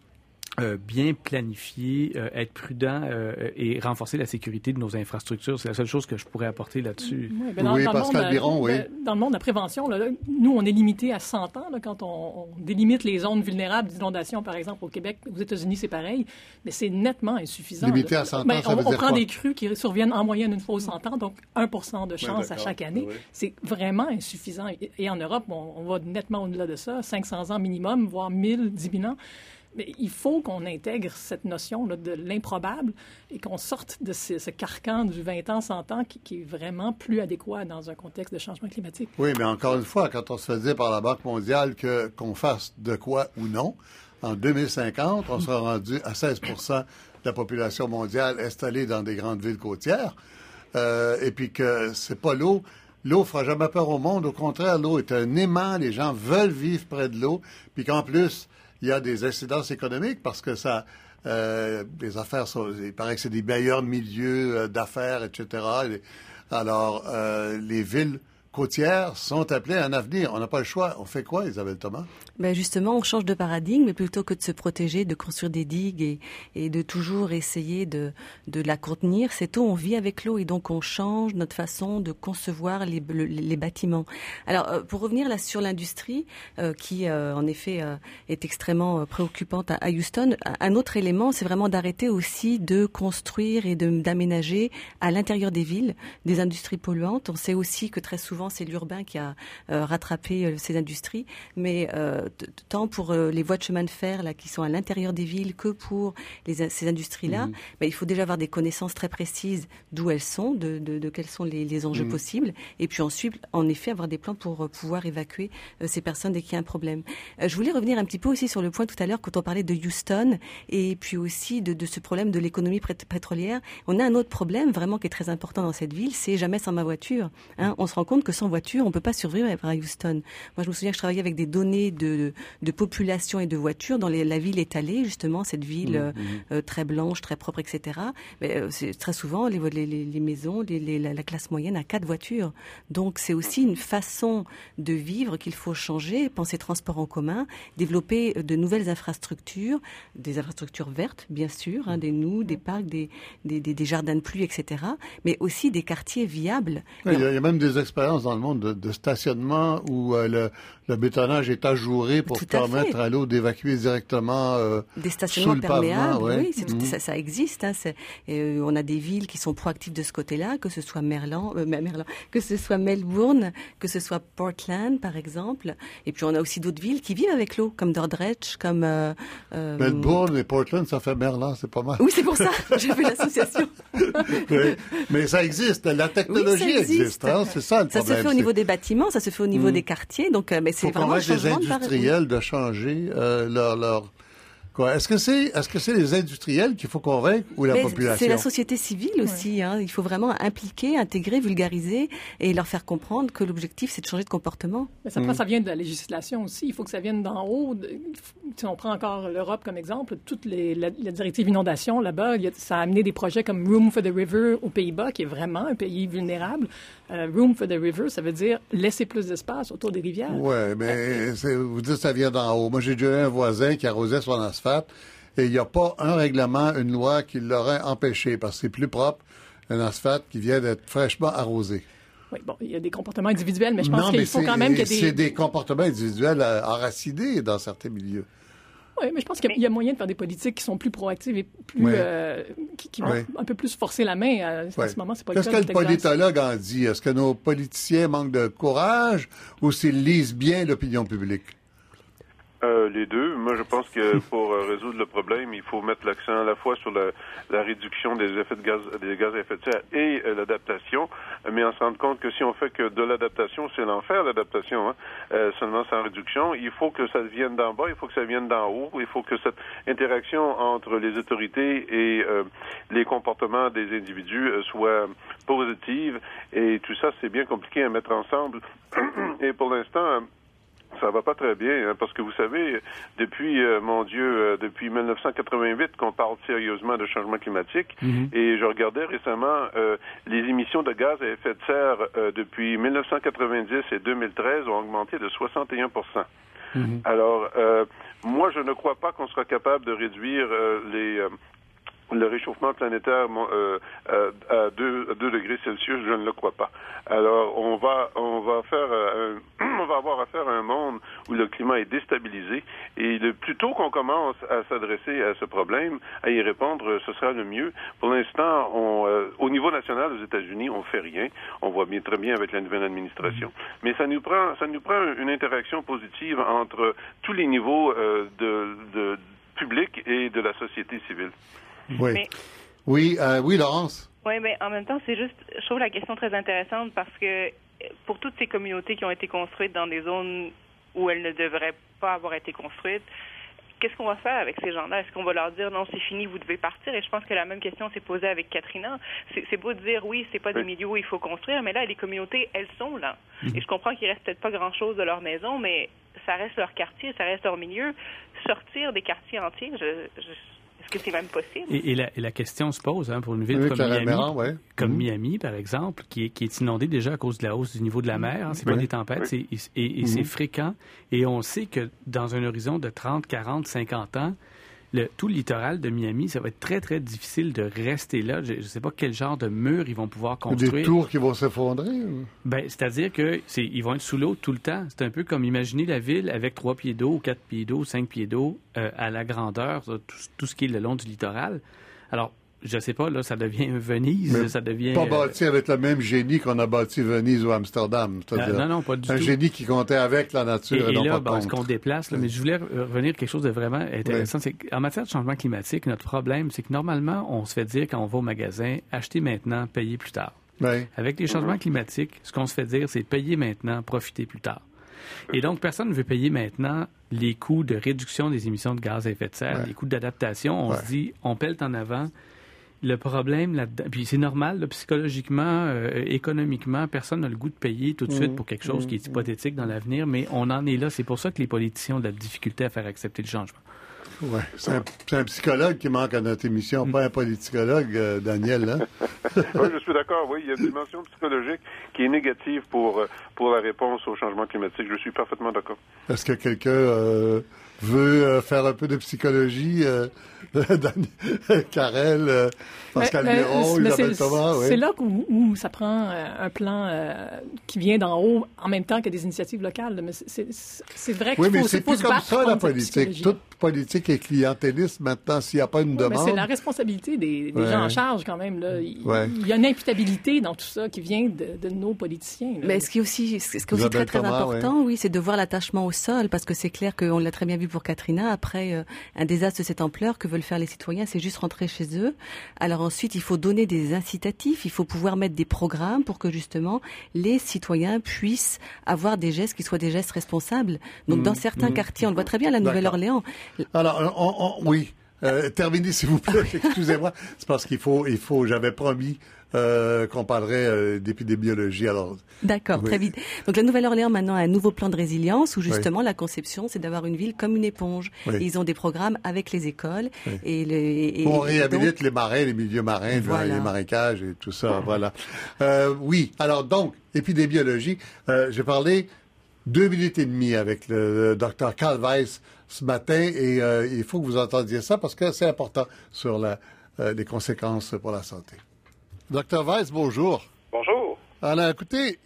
euh, bien planifier, euh, être prudent euh, et renforcer la sécurité de nos infrastructures. C'est la seule chose que je pourrais apporter là-dessus.
Oui, ben dans, oui Pascal Biron, oui.
Dans le monde de la prévention, là, nous, on est limité à 100 ans là, quand on, délimite les zones vulnérables d'inondation, par exemple, au Québec. Aux États-Unis, c'est pareil, mais c'est nettement insuffisant.
Limité à 100 ans,
ben,
ça
on,
veut
on
dire
prend
quoi?
des crues qui surviennent en moyenne une fois aux 100 ans, donc 1 de chance à chaque année. C'est vraiment insuffisant. Et, en Europe, on, on va nettement au-delà de ça, 500 ans minimum, voire 1000, 10 000 ans. Mais il faut qu'on intègre cette notion là, de l'improbable et qu'on sorte de ce, carcan du 20 ans, 100 ans qui, est vraiment plus adéquat dans un contexte de changement climatique.
Oui, mais encore une fois, quand on se fait par la Banque mondiale qu'on fasse de quoi ou non, en 2050, on sera rendu à 16% de la population mondiale installée dans des grandes villes côtières, euh, et puis que c'est pas l'eau. L'eau fera jamais peur au monde. Au contraire, l'eau est un aimant. Les gens veulent vivre près de l'eau. Puis qu'en plus, il y a des incidences économiques parce que ça, euh, les affaires sont, il paraît que c'est des meilleurs milieux euh, d'affaires, etc. Alors, euh, les villes côtières sont appelées à un avenir. On n'a pas le choix. On fait quoi, Isabelle Thomas?
Ben justement, on change de paradigme, mais plutôt que de se protéger, de construire des digues et, de toujours essayer de, la contenir, c'est eau, on vit avec l'eau et donc on change notre façon de concevoir les, bâtiments. Alors, euh, pour revenir là sur l'industrie, euh, qui euh, en effet est extrêmement préoccupante à Houston, un autre élément, c'est vraiment d'arrêter aussi de construire et d'aménager à l'intérieur des villes des industries polluantes. On sait aussi que très souvent, c'est l'urbain qui a euh, rattrapé ces industries, mais tant pour les voies de chemin de fer là qui sont à l'intérieur des villes que pour les, ces industries-là, mmh. ben, il faut déjà avoir des connaissances très précises d'où elles sont, de, de, de, quels sont les, les enjeux mmh. possibles, et puis ensuite, en effet, avoir des plans pour pouvoir évacuer euh, ces personnes dès qu'il y a un problème. Euh, je voulais revenir un petit peu aussi sur le point tout à l'heure quand on parlait de Houston et puis aussi de, de ce problème de l'économie pétrolière. On a un autre problème vraiment qui est très important dans cette ville, c'est jamais sans ma voiture. Hein. On se rend compte que sans voiture, on peut pas survivre à Houston. Moi, je me souviens que je travaillais avec des données de de, population et de voitures dans les, la ville étalée, justement, cette ville mmh, mmh. Euh, très blanche, très propre, etc. Mais euh, très souvent les, les, les maisons, les, la, la, classe moyenne a quatre voitures. Donc c'est aussi une façon de vivre qu'il faut changer, penser transport en commun, développer de nouvelles infrastructures, des infrastructures vertes, bien sûr, hein, des nous, des parcs, des, des, des, des, jardins de pluie, etc. Mais aussi des quartiers viables.
Il y, a, il y a même des expériences dans le monde de, de stationnement où euh, le, le bétonnage est ajouré pour permettre
à,
à l'eau d'évacuer directement euh,
des stationnements
sous le
perméables.
pavement, ouais.
Oui, mmh. ça, ça, existe. Hein, euh, on a des villes qui sont proactives de ce côté-là, que ce soit Merlan, euh, Merlan, que ce soit Melbourne, que ce soit Portland, par exemple. Et puis on a aussi d'autres villes qui vivent avec l'eau, comme Dordrecht, comme
Melbourne et Portland, ça fait Merlan, c'est pas mal.
Oui, c'est pour ça. J'ai fait l'association.
mais ça existe. La technologie
oui,
existe. existe hein, c'est ça le.
Ça se fait au niveau des bâtiments, ça se fait au niveau mmh. des quartiers. Donc, mais c'est vraiment
les industriels de changer euh, leur, leur est-ce que c'est est-ce que c'est les industriels qu'il faut convaincre ou la
Mais
population
C'est la société civile aussi. Ouais. Hein. Il faut vraiment impliquer, intégrer, vulgariser et leur faire comprendre que l'objectif c'est de changer de comportement.
Mais ça, mmh. ça vient de la législation aussi. Il faut que ça vienne d'en haut. Si on prend encore l'Europe comme exemple, toute les, la, la directive inondation là-bas, ça a amené des projets comme Room for the River aux Pays-Bas, qui est vraiment un pays vulnérable. Euh, room for the River, ça veut dire laisser plus d'espace autour des rivières.
Ouais, mais euh, vous dites que ça vient d'en haut. Moi, j'ai déjà eu un voisin qui arrosait son asphalte et il n'y a pas un règlement, une loi qui l'aurait empêché parce que c'est plus propre un asphalte qui vient d'être fraîchement arrosé.
Oui, bon, il y a des comportements individuels, mais je pense qu'il faut quand même qu'il y ait des...
C'est des comportements individuels enracinés dans certains milieux.
Oui, mais je pense qu'il y a moyen de faire des politiques qui sont plus proactives et plus
ouais.
euh, qui, qui, vont ouais. un peu plus forcer la main. À,
ouais.
à ce moment, c'est pas
Qu'est-ce que le politologue en dit? Est-ce que nos politiciens manquent de courage ou s'ils lisent bien l'opinion publique?
Euh, les deux. Moi, je pense que pour euh, résoudre le problème, il faut mettre l'accent à la fois sur la, la, réduction des effets de gaz, des gaz à effet de serre et euh, l'adaptation, mais on se rend compte que si on fait que de l'adaptation, c'est l'enfer l'adaptation, hein, euh, seulement sans réduction. Il faut que ça vienne d'en bas, il faut que ça vienne d'en haut, il faut que cette interaction entre les autorités et les comportements des individus soit positive. Et tout ça, c'est bien compliqué à mettre ensemble. et pour l'instant Ça va pas très bien, hein, parce que vous savez, depuis, euh, mon Dieu, euh, depuis 1988 qu'on parle sérieusement de changement climatique,
Mhm.
et je regardais récemment euh, les émissions de gaz à effet de serre euh, depuis 1990 et 2013 ont augmenté de 61
Mhm.
Alors, euh, moi, je ne crois pas qu'on sera capable de réduire euh, les euh, le réchauffement planétaire euh, euh, à 2, degrés Celsius, je ne le crois pas. Alors, on va, on va faire, euh, on va avoir affaire à un monde où le climat est déstabilisé, et le plus tôt qu'on commence à s'adresser à ce problème, à y répondre, ce sera le mieux. Pour l'instant, euh, au niveau national aux États-Unis, on fait rien. On voit bien très bien avec la nouvelle administration, mais ça nous prend, ça nous prend une interaction positive entre tous les niveaux euh, de, de public et de la société civile.
Oui.
Mais-
Oui, euh, oui, Laurence.
Oui, mais en même temps, c'est juste, je trouve la question très intéressante parce que pour toutes ces communautés qui ont été construites dans des zones où elles ne devraient pas avoir été construites, qu'est-ce qu'on va faire avec ces gens-là? Est-ce qu'on va leur dire non, c'est fini, vous devez partir? Et je pense que la même question s'est posée avec Katrina. C'est beau de dire oui, c'est pas des milieux où il faut construire, mais là, les communautés, elles sont là. Et je comprends qu'il reste peut-être pas grand-chose de leur maison, mais ça reste leur quartier, ça reste leur milieu. Sortir des quartiers entiers, je, je- est-ce que c'est même possible?
Et, et la, et la question se pose hein, pour une ville
Oui,
comme Miami,
ouais.
comme
Mhm.
Miami, par exemple, qui est, qui est inondée déjà à cause de la hausse du niveau de la mer. hein. C'est
Oui.
pas des tempêtes, c'est- et, et c'est
Mhm.
fréquent. Et on sait que dans un horizon de 30, 40, 50 ans, le, tout le littoral de Miami, ça va être très, très difficile de rester là. Je ne sais pas quel genre de mur ils vont pouvoir
Des
construire.
tours qui vont s'effondrer. ou?
Ben, c'est-à-dire que c'est, ils vont être sous l'eau tout le temps. C'est un peu comme imaginer la ville avec trois pieds d'eau, quatre pieds d'eau, cinq pieds d'eau euh, à la grandeur, tout, tout ce qui est le long du littoral. Alors, je sais pas, là, ça devient Venise,
Mais
ça devient.
Pas
euh,
bâti avec le même génie qu'on a bâti Venise ou Amsterdam.
non, non, pas du
un
tout.
génie qui comptait avec la nature
Et,
et,
et
non
là,
pas
ce
contre.
qu'on déplace, là, mais je voulais re- revenir à quelque chose de vraiment intéressant. C'est qu'en matière de changement climatique, notre problème, c'est que normalement, on se fait dire quand on va au magasin, acheter maintenant, payer plus tard. Avec les changements climatiques, ce qu'on se fait dire, c'est payer maintenant, profiter plus tard. Et donc, personne ne veut payer maintenant les coûts de réduction des émissions de gaz à effet de serre,
Ouais.
les coûts d'adaptation. On
Ouais.
se dit, on pèle en avant. Le problème là-dedans, puis c'est normal, là, psychologiquement, euh, économiquement, personne n'a le goût de payer tout de suite pour quelque chose qui est hypothétique dans l'avenir, mais on en est là. C'est pour ça que les politiciens ont de la difficulté à faire accepter le changement.
Ouais. C'est un, psychologue qui manque à notre émission, pas un politicologue, euh, Daniel. Hein?
oui, je suis d'accord. Oui, il y a une dimension psychologique qui est négative pour, euh, pour la réponse au changement climatique. Je suis parfaitement d'accord.
Est-ce que quelqu'un euh, veut euh, faire un peu de psychologie? Euh, Dan- Karel, euh, Pascal
Mais-
Miron,
mais
Isabelle
c'est-
Thomas, oui.
C'est là où, où ça prend euh, un plan euh, qui vient d'en haut en même temps que des initiatives locales. Mais c'est- vrai qu'il
Oui, mais c'est plus comme ça, la politique. Toute politique est clientéliste maintenant. S'il n'y a pas une
Oui,
demande...
c'est la responsabilité des, des
Ouais.
gens en charge quand même. Là. Il,
Ouais.
il y a une imputabilité dans tout ça qui vient de, de nos politiciens. là.
Mais ce qui est aussi, ce qui est aussi
Isabelle
très très
Thomas,
important, oui, c'est de voir l'attachement au sol, parce que c'est clair qu'on l'a très bien vu pour Katrina. Après euh, un désastre de cette ampleur, que veulent faire les citoyens, c'est juste rentrer chez eux. Alors ensuite, il faut donner des incitatifs, il faut pouvoir mettre des programmes pour que justement les citoyens puissent avoir des gestes qui soient des gestes responsables. Donc dans certains quartiers, on le voit très bien, la Nouvelle-Orléans,
Alors, on- on- oui. Euh, terminez, s'il vous plaît. Excusez-moi. C'est parce qu'il faut, il faut, j'avais promis euh, qu'on parlerait euh, d'épidémiologie. Alors,
D'accord,
Oui.
très vite. Donc la Nouvelle-Orléans maintenant a un nouveau plan de résilience où justement la conception c'est d'avoir une ville comme une éponge.
Oui.
Et ils ont des programmes avec les écoles
Oui.
et, les, et,
on
et
réhabilite
donc-
les marais, les milieux marins,
Voilà.
les marécages et tout ça. Voilà. Euh, oui. Alors donc, épidémiologie. Euh, J'ai parlé deux minutes et demie avec le, le docteur Carl Weiss ce matin et il faut que vous entendiez ça parce que c'est important sur la, les conséquences pour la santé. Docteur Weiss, bonjour.
Bonjour.
Alors, écoutez,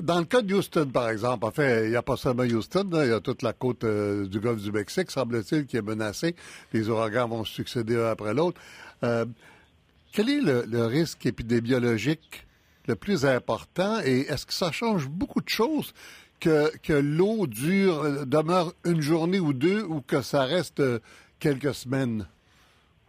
dans le cas de Houston, par exemple, en fait, il n'y a pas seulement Houston, là, il y a toute la côte euh, du golfe du Mexique, semble-t-il, qui est menacée. Les ouragans vont se succéder un après l'autre. Euh, quel est le, le risque épidémiologique le plus important et est-ce que ça change beaucoup de choses que, que l'eau dure, euh, demeure une journée ou deux ou que ça reste quelques semaines?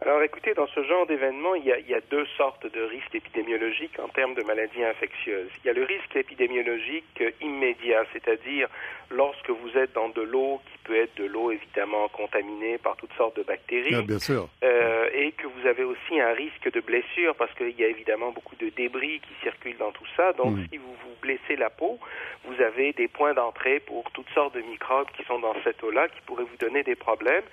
Alors écoutez, dans ce genre d'événement, il, il, y a deux sortes de risques épidémiologiques en termes de maladies infectieuses. Il y a le risque épidémiologique immédiat, c'est-à-dire lorsque vous êtes dans de l'eau qui peut être de l'eau évidemment contaminée par toutes sortes de bactéries,
ah, bien sûr.
Euh, et que vous avez aussi un risque de blessure parce qu'il y a évidemment beaucoup de débris qui circulent dans tout ça. Donc mmh. si vous vous blessez la peau, vous avez des points d'entrée pour toutes sortes de microbes qui sont dans cette eau-là qui pourraient vous donner des problèmes.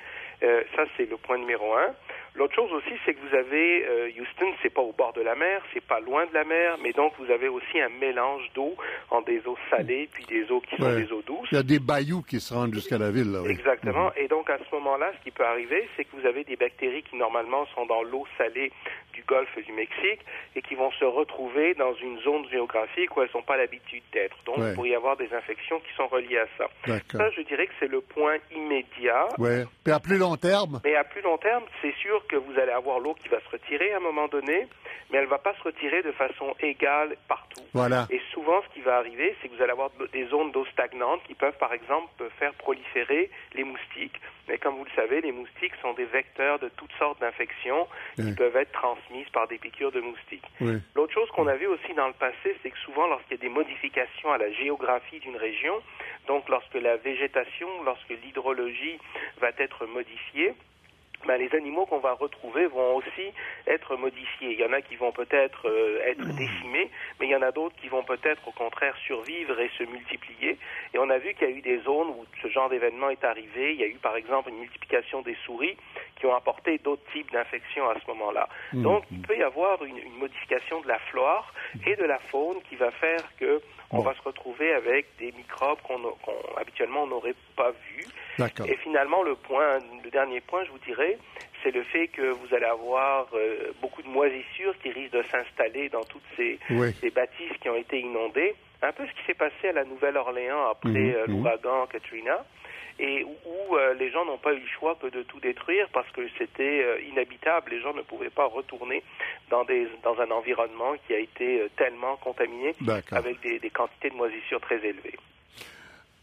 Euh, ça, c'est le point numéro un. L'autre chose aussi, c'est que vous avez euh, Houston, c'est pas au bord de la mer, c'est pas loin de la mer, mais donc vous avez aussi un mélange d'eau en des eaux salées puis des eaux qui sont des eaux douces.
Il y a des bayous qui se rendent jusqu'à la ville. Là, oui.
Exactement.
Mhm.
Et donc à ce moment-là, ce qui peut arriver, c'est que vous avez des bactéries qui normalement sont dans l'eau salée du golfe du Mexique et qui vont se retrouver dans une zone géographique où elles n'ont pas l'habitude d'être. Donc
Ouais.
il pourrait y avoir des infections qui sont reliées à ça. Ça, je dirais que c'est le point immédiat.
Ouais. Puis à plus long terme,
Mais à plus long terme, c'est sûr que vous allez avoir l'eau qui va se retirer à un moment donné, mais elle ne va pas se retirer de façon égale partout.
voilà.
Et souvent, ce qui va arriver, c'est que vous allez avoir de- des zones d'eau stagnantes qui peuvent, par exemple, faire proliférer les moustiques. Mais comme vous le savez, les moustiques sont des vecteurs de toutes sortes d'infections qui peuvent être transmises par des piqûres de moustiques.
Oui.
L'autre chose qu'on a vu aussi dans le passé, c'est que souvent, lorsqu'il y a des modifications à la géographie d'une région, donc lorsque la végétation, lorsque l'hydrologie va être modifiée, ben, les animaux qu'on va retrouver vont aussi être modifiés. Il y en a qui vont peut-être euh, être décimés, mais il y en a d'autres qui vont peut-être au contraire survivre et se multiplier. Et on a vu qu'il y a eu des zones où ce genre d'événement est arrivé. Il y a eu par exemple une multiplication des souris qui ont apporté d'autres types d'infections à ce moment-là. Donc il peut y avoir une, une modification de la flore et de la faune qui va faire que on
Bon.
va se retrouver avec des microbes qu'on habituellement on n'aurait pas vus. Et finalement, le point, le dernier point, je vous dirais, c'est le fait que vous allez avoir euh, beaucoup de moisissures qui risquent de s'installer dans toutes ces,
Oui.
ces bâtisses qui ont été inondées. Un peu ce qui s'est passé à la Nouvelle-Orléans après
Mhm,
euh,
mhm.
l'ouragan Katrina, et où, où, euh, les gens n'ont pas eu le choix que de tout détruire parce que c'était euh, inhabitable. Les gens ne pouvaient pas retourner dans, des, dans un environnement qui a été euh, tellement contaminé
D'accord.
avec des, des quantités de moisissures très élevées.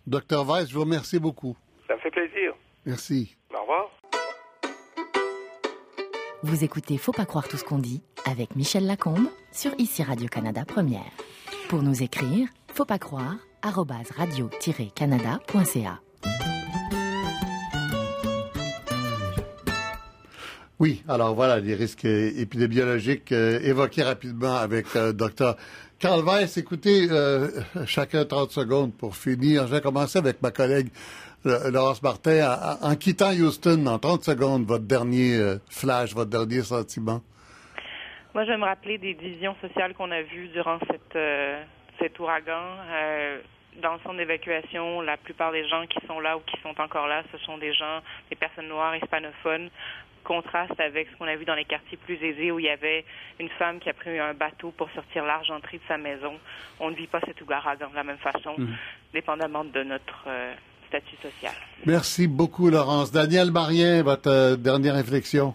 Docteur Weiss, je vous remercie beaucoup.
Ça me fait plaisir.
Merci.
Au revoir.
Vous écoutez Faut pas croire tout ce qu'on dit avec Michel Lacombe sur ICI Radio-Canada Première. Pour nous écrire, faut pas croire, radio-canada.ca.
Oui, alors voilà les risques épidémiologiques euh, évoqués rapidement avec euh, Dr. Carl Weiss. Écoutez, euh, chacun 30 secondes pour finir. Je vais commencer avec ma collègue Laurence Martin. En, quittant Houston, en 30 secondes, votre dernier flash, votre dernier sentiment?
Moi, je vais me rappeler des divisions sociales qu'on a vues durant cette, euh, cet ouragan. Euh, dans le centre d'évacuation, la plupart des gens qui sont là ou qui sont encore là, ce sont des gens, des personnes noires, hispanophones. Contraste avec ce qu'on a vu dans les quartiers plus aisés où il y avait une femme qui a pris un bateau pour sortir l'argenterie de sa maison. On ne vit pas cet ouragan de la même façon, dépendamment de notre euh, statut social.
Merci beaucoup, Laurence. Daniel Marien, votre euh, dernière réflexion.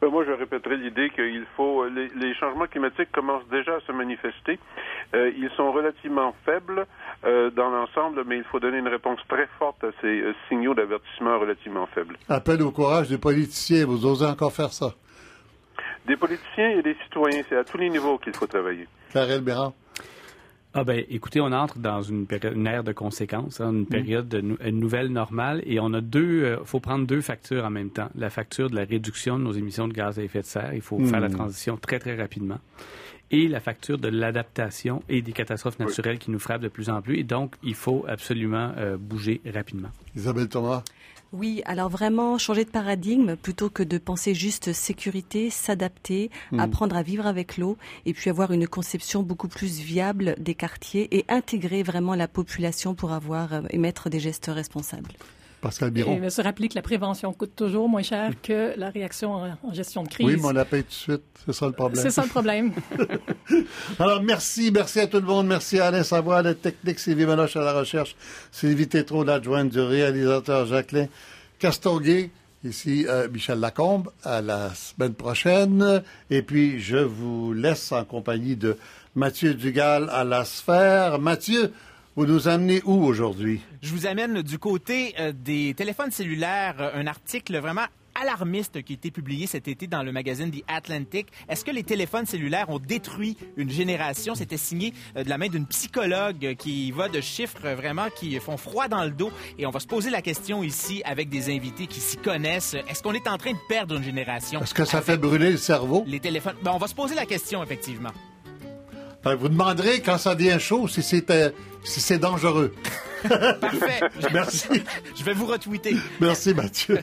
Ben, moi, je répéterai l'idée qu'il faut. Les, les changements climatiques commencent déjà à se manifester. Euh, ils sont relativement faibles euh, dans l'ensemble, mais il faut donner une réponse très forte à ces euh, signaux d'avertissement relativement faibles.
Appel au courage des politiciens. Vous osez encore faire ça?
Des politiciens et des citoyens, c'est à tous les niveaux qu'il faut travailler.
Karel Bérard.
Ah ben, écoutez, on entre dans une, période, une ère de conséquences, hein, une période de nou- une nouvelle normale, et on a deux. euh, faut prendre deux factures en même temps. La facture de la réduction de nos émissions de gaz à effet de serre, il faut faire la transition très très rapidement, et la facture de l'adaptation et des catastrophes naturelles qui nous frappent de plus en plus. Et donc, il faut absolument euh, bouger rapidement.
Isabelle Thomas.
Oui, alors vraiment changer de paradigme plutôt que de penser juste sécurité, s'adapter, apprendre à vivre avec l'eau et puis avoir une conception beaucoup plus viable des quartiers et intégrer vraiment la population pour avoir euh, et mettre des gestes responsables.
Pascal
Et
Biron.
de se rappeler que la prévention coûte toujours moins cher que la réaction en, en gestion de crise.
Oui, mais on la paye tout de suite. C'est ça le problème.
C'est ça le problème.
Alors, merci. Merci à tout le monde. Merci à Alain Savoie, à la technique, Sylvie Manoche à la recherche, Sylvie Tétrault, l'adjointe du réalisateur Jacqueline Castonguay. Ici, euh, Michel Lacombe. À la semaine prochaine. Et puis, je vous laisse en compagnie de Mathieu Dugal à la sphère. Mathieu, vous nous amenez où aujourd'hui?
Je vous amène du côté euh, des téléphones cellulaires euh, un article vraiment alarmiste qui a été publié cet été dans le magazine The Atlantic. Est-ce que les téléphones cellulaires ont détruit une génération? C'était signé euh, de la main d'une psychologue qui va de chiffres vraiment qui font froid dans le dos. Et on va se poser la question ici avec des invités qui s'y connaissent. Est-ce qu'on est en train de perdre une génération?
Est-ce que ça fait brûler le cerveau?
Les téléphones. Ben, on va se poser la question, effectivement.
Ben, vous demanderez quand ça devient chaud si c'est euh, si c'est dangereux.
Parfait.
Merci.
Je vais vous retweeter.
Merci, Mathieu.